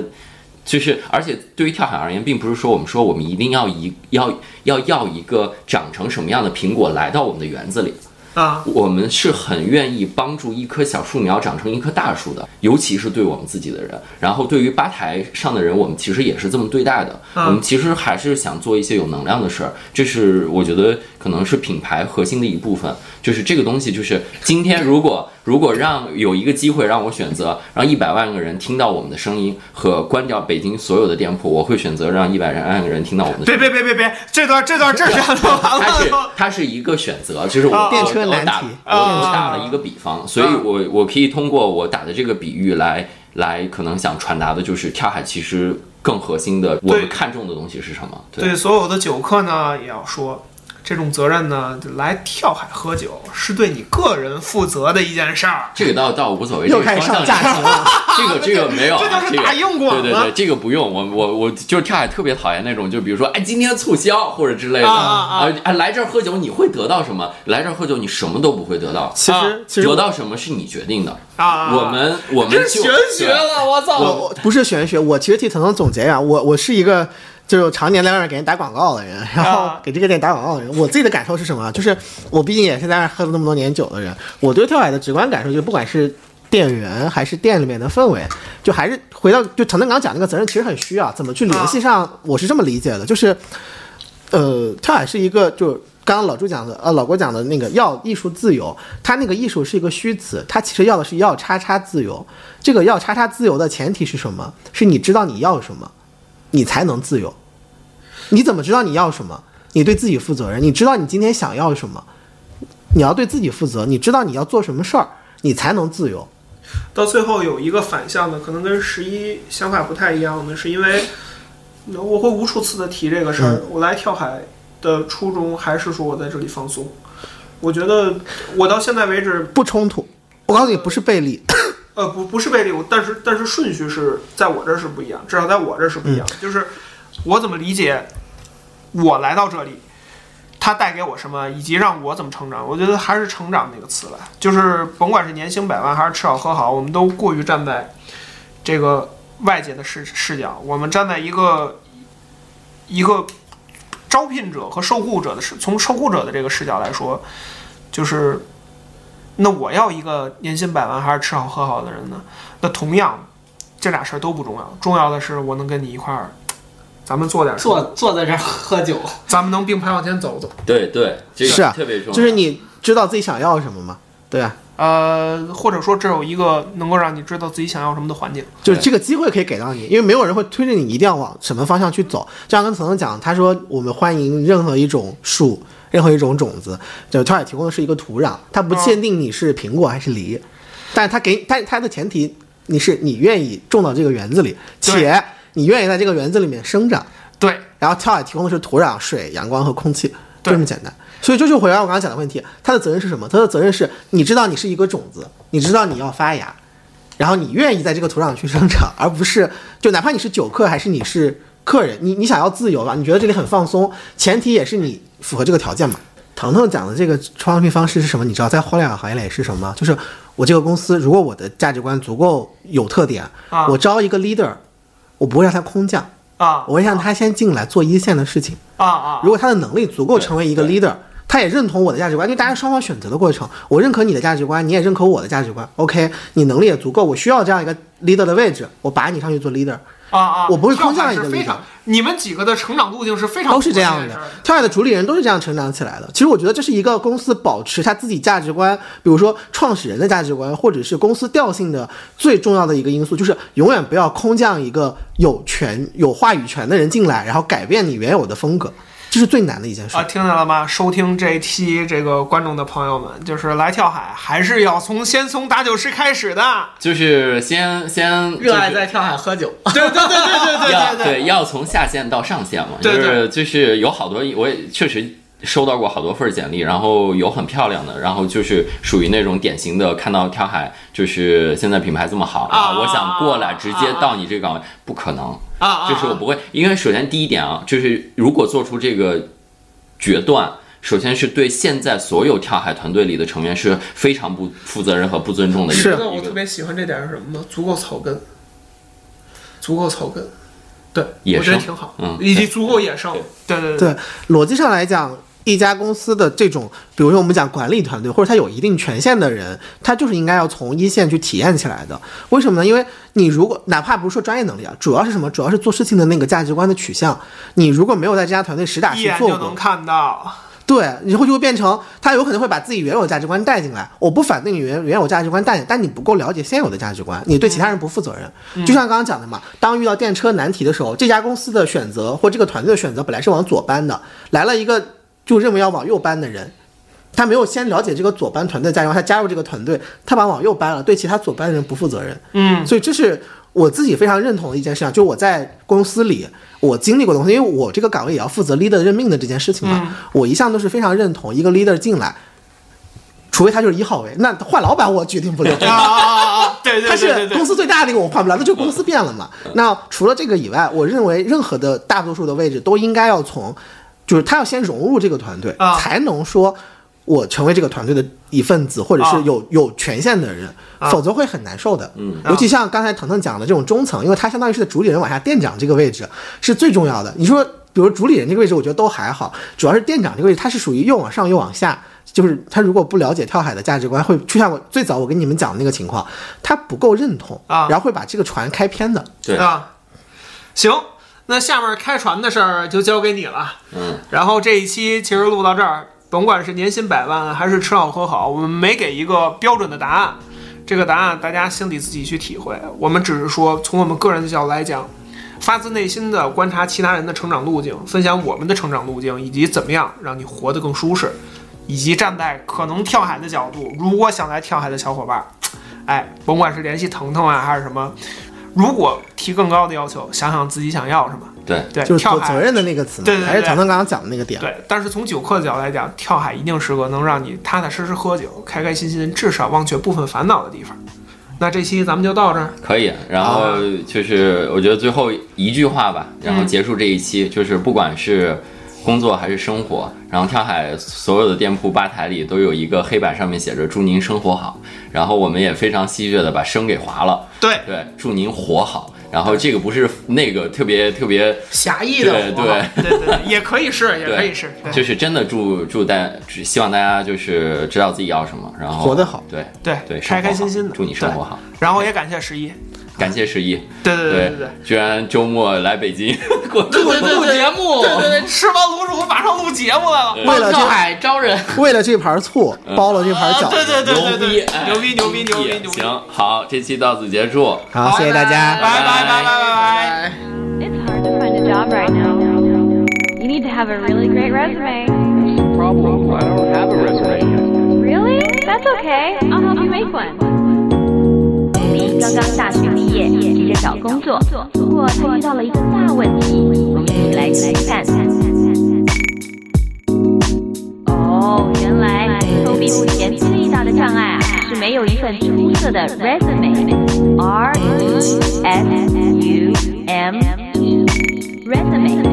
就是，而且对于跳海而言，并不是说我们说我们一定要一要要要一个长成什么样的苹果来到我们的园子里，啊，我们是很愿意帮助一棵小树苗长成一棵大树的，尤其是对我们自己的人。然后对于吧台上的人，我们其实也是这么对待的。嗯我们其实还是想做一些有能量的事儿，这是我觉得可能是品牌核心的一部分。就是这个东西，就是今天如果如果让有一个机会让我选择，让一百万个人听到我们的声音和关掉北京所有的店铺，我会选择让一百万个人听到我们的声别音。别别别别，这段这段这样说完它是。它是一个选择，就是我电车难我打题我打了一个比方，所以我我可以通过我打的这个比喻来来可能想传达的就是跳海其实更核心的我们看重的东西是什么？对对所有的酒客呢，也要说，这种责任呢，来跳海喝酒是对你个人负责的一件事儿。这个倒倒无所谓，又开始这个方向上价值了。这个这个没有、啊，这就是个大硬广了对对对，这个不用。我我我就是跳海特别讨厌那种，就比如说，哎，今天促销或者之类的，啊啊来这儿喝酒你会得到什么？来这儿喝酒你什么都不会得到，其啊实其实得到什么是你决定的。啊，我们我们就这玄学了，我操！我我不是玄学，我其实替腾腾总结呀、我我是一个就是常年在外面给人打广告的人，然后啊给这个店打广告的人，我自己的感受是什么？就是我毕竟也是在那儿喝了那么多年酒的人，我对跳海的直观感受就是，不管是店员还是店里面的氛围，就还是回到就陈正刚讲那个责任其实很需要，怎么去联系上，我是这么理解的，就是呃，跳海是一个就。刚刚老朱讲的，呃，老郭讲的那个要艺术自由，他那个艺术是一个虚词，他其实要的是要叉叉自由。这个要叉叉自由的前提是什么？是你知道你要什么，你才能自由。你怎么知道你要什么？你对自己负责任，你知道你今天想要什么，你要对自己负责，你知道你要做什么事儿，你才能自由。到最后有一个反向的，可能跟十一想法不太一样的，是因为我会无数次的提这个事儿。我来跳海的初衷还是说我在这里放松。我觉得我到现在为止，不冲突。我告诉你，不是背离。呃，不不是背离，但是但是顺序是在我这儿是不一样，至少在我这儿是不一样。就是我怎么理解我来到这里，它带给我什么，以及让我怎么成长，我觉得还是“成长”那个词吧。就是甭管是年薪百万还是吃好喝好，我们都过于站在这个外界的视视角，我们站在一个一个招聘者和受雇者的视，从受雇者的这个视角来说，就是那我要一个年薪百万还是吃好喝好的人呢？那同样，这俩事儿都不重要，重要的是我能跟你一块儿，咱们坐点坐坐在这儿喝酒，咱们能并排往前走走。对对，这个是啊特别重要。就是你知道自己想要什么吗？对啊，呃，或者说，这有一个能够让你知道自己想要什么的环境。就是这个机会可以给到你，因为没有人会推着你一定要往什么方向去走。就像跟曾曾讲，他说我们欢迎任何一种树，任何一种种子，就他也提供的是一个土壤，它不限定你是苹果还是梨，但它给，但它的前提你是你愿意种到这个园子里，且你愿意在这个园子里面生长。对，然后跳海提供的是土壤、水、阳光和空气，就这么简单。所以这就回到我刚刚讲的问题，他的责任是什么？他的责任是你知道你是一个种子，你知道你要发芽，然后你愿意在这个土壤去生长，而不是就哪怕你是酒客还是你是客人，你你想要自由吧？你觉得这里很放松，前提也是你符合这个条件嘛。腾腾讲的这个创新方式是什么？你知道，在互联网行业里是什么？就是我这个公司，如果我的价值观足够有特点，啊我招一个 leader，我不会让他空降，啊我会让他先进来做一线的事情。啊啊！如果他的能力足够成为一个 leader，他也认同我的价值观，因为大家双方选择的过程，我认可你的价值观，你也认可我的价值观。OK，你能力也足够，我需要这样一个 leader 的位置，我把你上去做 leader，啊啊！我不会空降一个跳海是非常，你们几个的成长路径是非常都是这样的。跳海的主理人都是这样成长起来的。其实我觉得这是一个公司保持他自己价值观，比如说创始人的价值观，或者是公司调性的最重要的一个因素，就是永远不要空降一个有权有话语权的人进来，然后改变你原有的风格，这是最难的一件事。啊，听见了吗？收听这一期这个观众的朋友们，就是来跳海，还是要从先从打酒师开始的。就是先先热爱就是在跳海喝酒。对对对对对对对对 要从下线到上线嘛，对就是就是有好多我也确实收到过好多份简历，然后有很漂亮的，然后就是属于那种典型的，看到跳海就是现在品牌这么好，然后我想过来直接到你这个岗位，不可能，啊啊！就是我不会，因为首先第一点啊，就是如果做出这个决断。首先是对现在所有跳海团队里的成员是非常不负责任和不尊重的一你知道我特别喜欢这点是什么？吗？足够草根，足够草根，对，我觉得挺好，嗯以及足够野生，对。对。对，逻辑上来讲，一家公司的这种，比如说我们讲管理团队，或者他有一定权限的人，他就是应该要从一线去体验起来的。为什么呢？因为你如果哪怕不是说专业能力啊，主要是什么？主要是做事情的那个价值观的取向。你如果没有在这家团队实打实做过能，看到。对，以后就会变成他有可能会把自己原有价值观带进来。我不反对你原原有价值观带进，但你不够了解现有的价值观，你对其他人不负责任。就像刚刚讲的嘛，当遇到电车难题的时候，这家公司的选择或这个团队的选择本来是往左搬的，来了一个就认为要往右搬的人。他没有先了解这个左班团队价值观，他加入这个团队，他把往右搬了，对其他左班的人不负责任。嗯，所以这是我自己非常认同的一件事情，就我在公司里我经历过的东西，因为我这个岗位也要负责 leader 任命的这件事情嘛，我一向都是非常认同一个 leader 进来，除非他就是一号位，那换老板我决定不了。啊啊啊啊！对对他对对对是公，司最大的那个，我换不了，那就公司变了嘛。那除了这个以外，我认为任何的大多数的位置都应该要从，就是他要先融入这个团队，啊才能说我成为这个团队的一份子，或者是啊有、有权限的人，啊否则会很难受的。嗯尤其像刚才腾腾讲的这种中层，因为他相当于是在主理人往下店长这个位置是最重要的。你说，比如主理人这个位置，我觉得都还好，主要是店长这个位置，他是属于又往上又往下。就是他如果不了解跳海的价值观，会出现我最早我跟你们讲的那个情况，他不够认同啊然后会把这个船开偏的。对，啊，行，那下面开船的事儿就交给你了。嗯，然后这一期其实录到这儿，甭管是年薪百万还是吃好喝好，我们没给一个标准的答案，这个答案大家心里自己去体会。我们只是说，从我们个人的角度来讲，发自内心的观察其他人的成长路径，分享我们的成长路径，以及怎么样让你活得更舒适，以及站在可能跳海的角度，如果想来跳海的小伙伴，哎，甭管是联系腾腾啊，还是什么。如果提更高的要求，想想自己想要什么。对，对，就是跳海责责任的那个词嘛，对对对还是咱们刚刚讲的那个点。对，但是从酒客的角度来讲，跳海一定是个能让你踏踏实实喝酒、开开心心，至少忘却部分烦恼的地方。那这期咱们就到这儿。可以。然后就是我觉得最后一句话吧，然后嗯结束这一期，就是不管是工作还是生活，然后跳海所有的店铺吧台里都有一个黑板，上面写着“祝您生活好”，然后我们也非常戏谑的把“生”给划了，对，对，祝您活好。然后这个不是那个特别特别，狭义的对活对。对对对，也可以是，也可以是。对。就是真的祝祝大，只希望大家就是知道自己要什么，然后活得好。对。对对，开开心心的，祝你生活好。然后也感谢十一，感谢十一，对对对对对。居然周末来北京过对对对，录节目，对对对，吃完卤煮马上录节目来了。为了上海招人，为了这盘醋，包了这盘饺子。对对对对牛逼，对，哎牛逼牛逼牛逼牛逼！行，好，这期到此结束。好，谢谢大家。拜拜拜拜拜拜。It's hard to find a job right now. You need to have a really great resume. problem. I don't have a resume. Really? That's okay. I'll help you make one. 刚刚大学毕业，急着找工作，不过他遇到了一个大问题，我们一起来看看。哦，原来 Toby 目前最大的障碍啊，是没有一份出色的 resume，R E S U M E resume。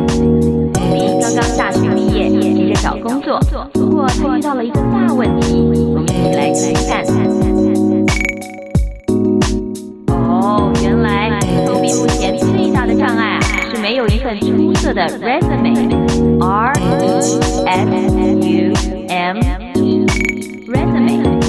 刚刚大学毕业，急着找工作，不过他遇到了一个大问题，我们一起来看看。原来 kobe 目前最大的障碍啊是没有一份出色的 resume r e s u m t resume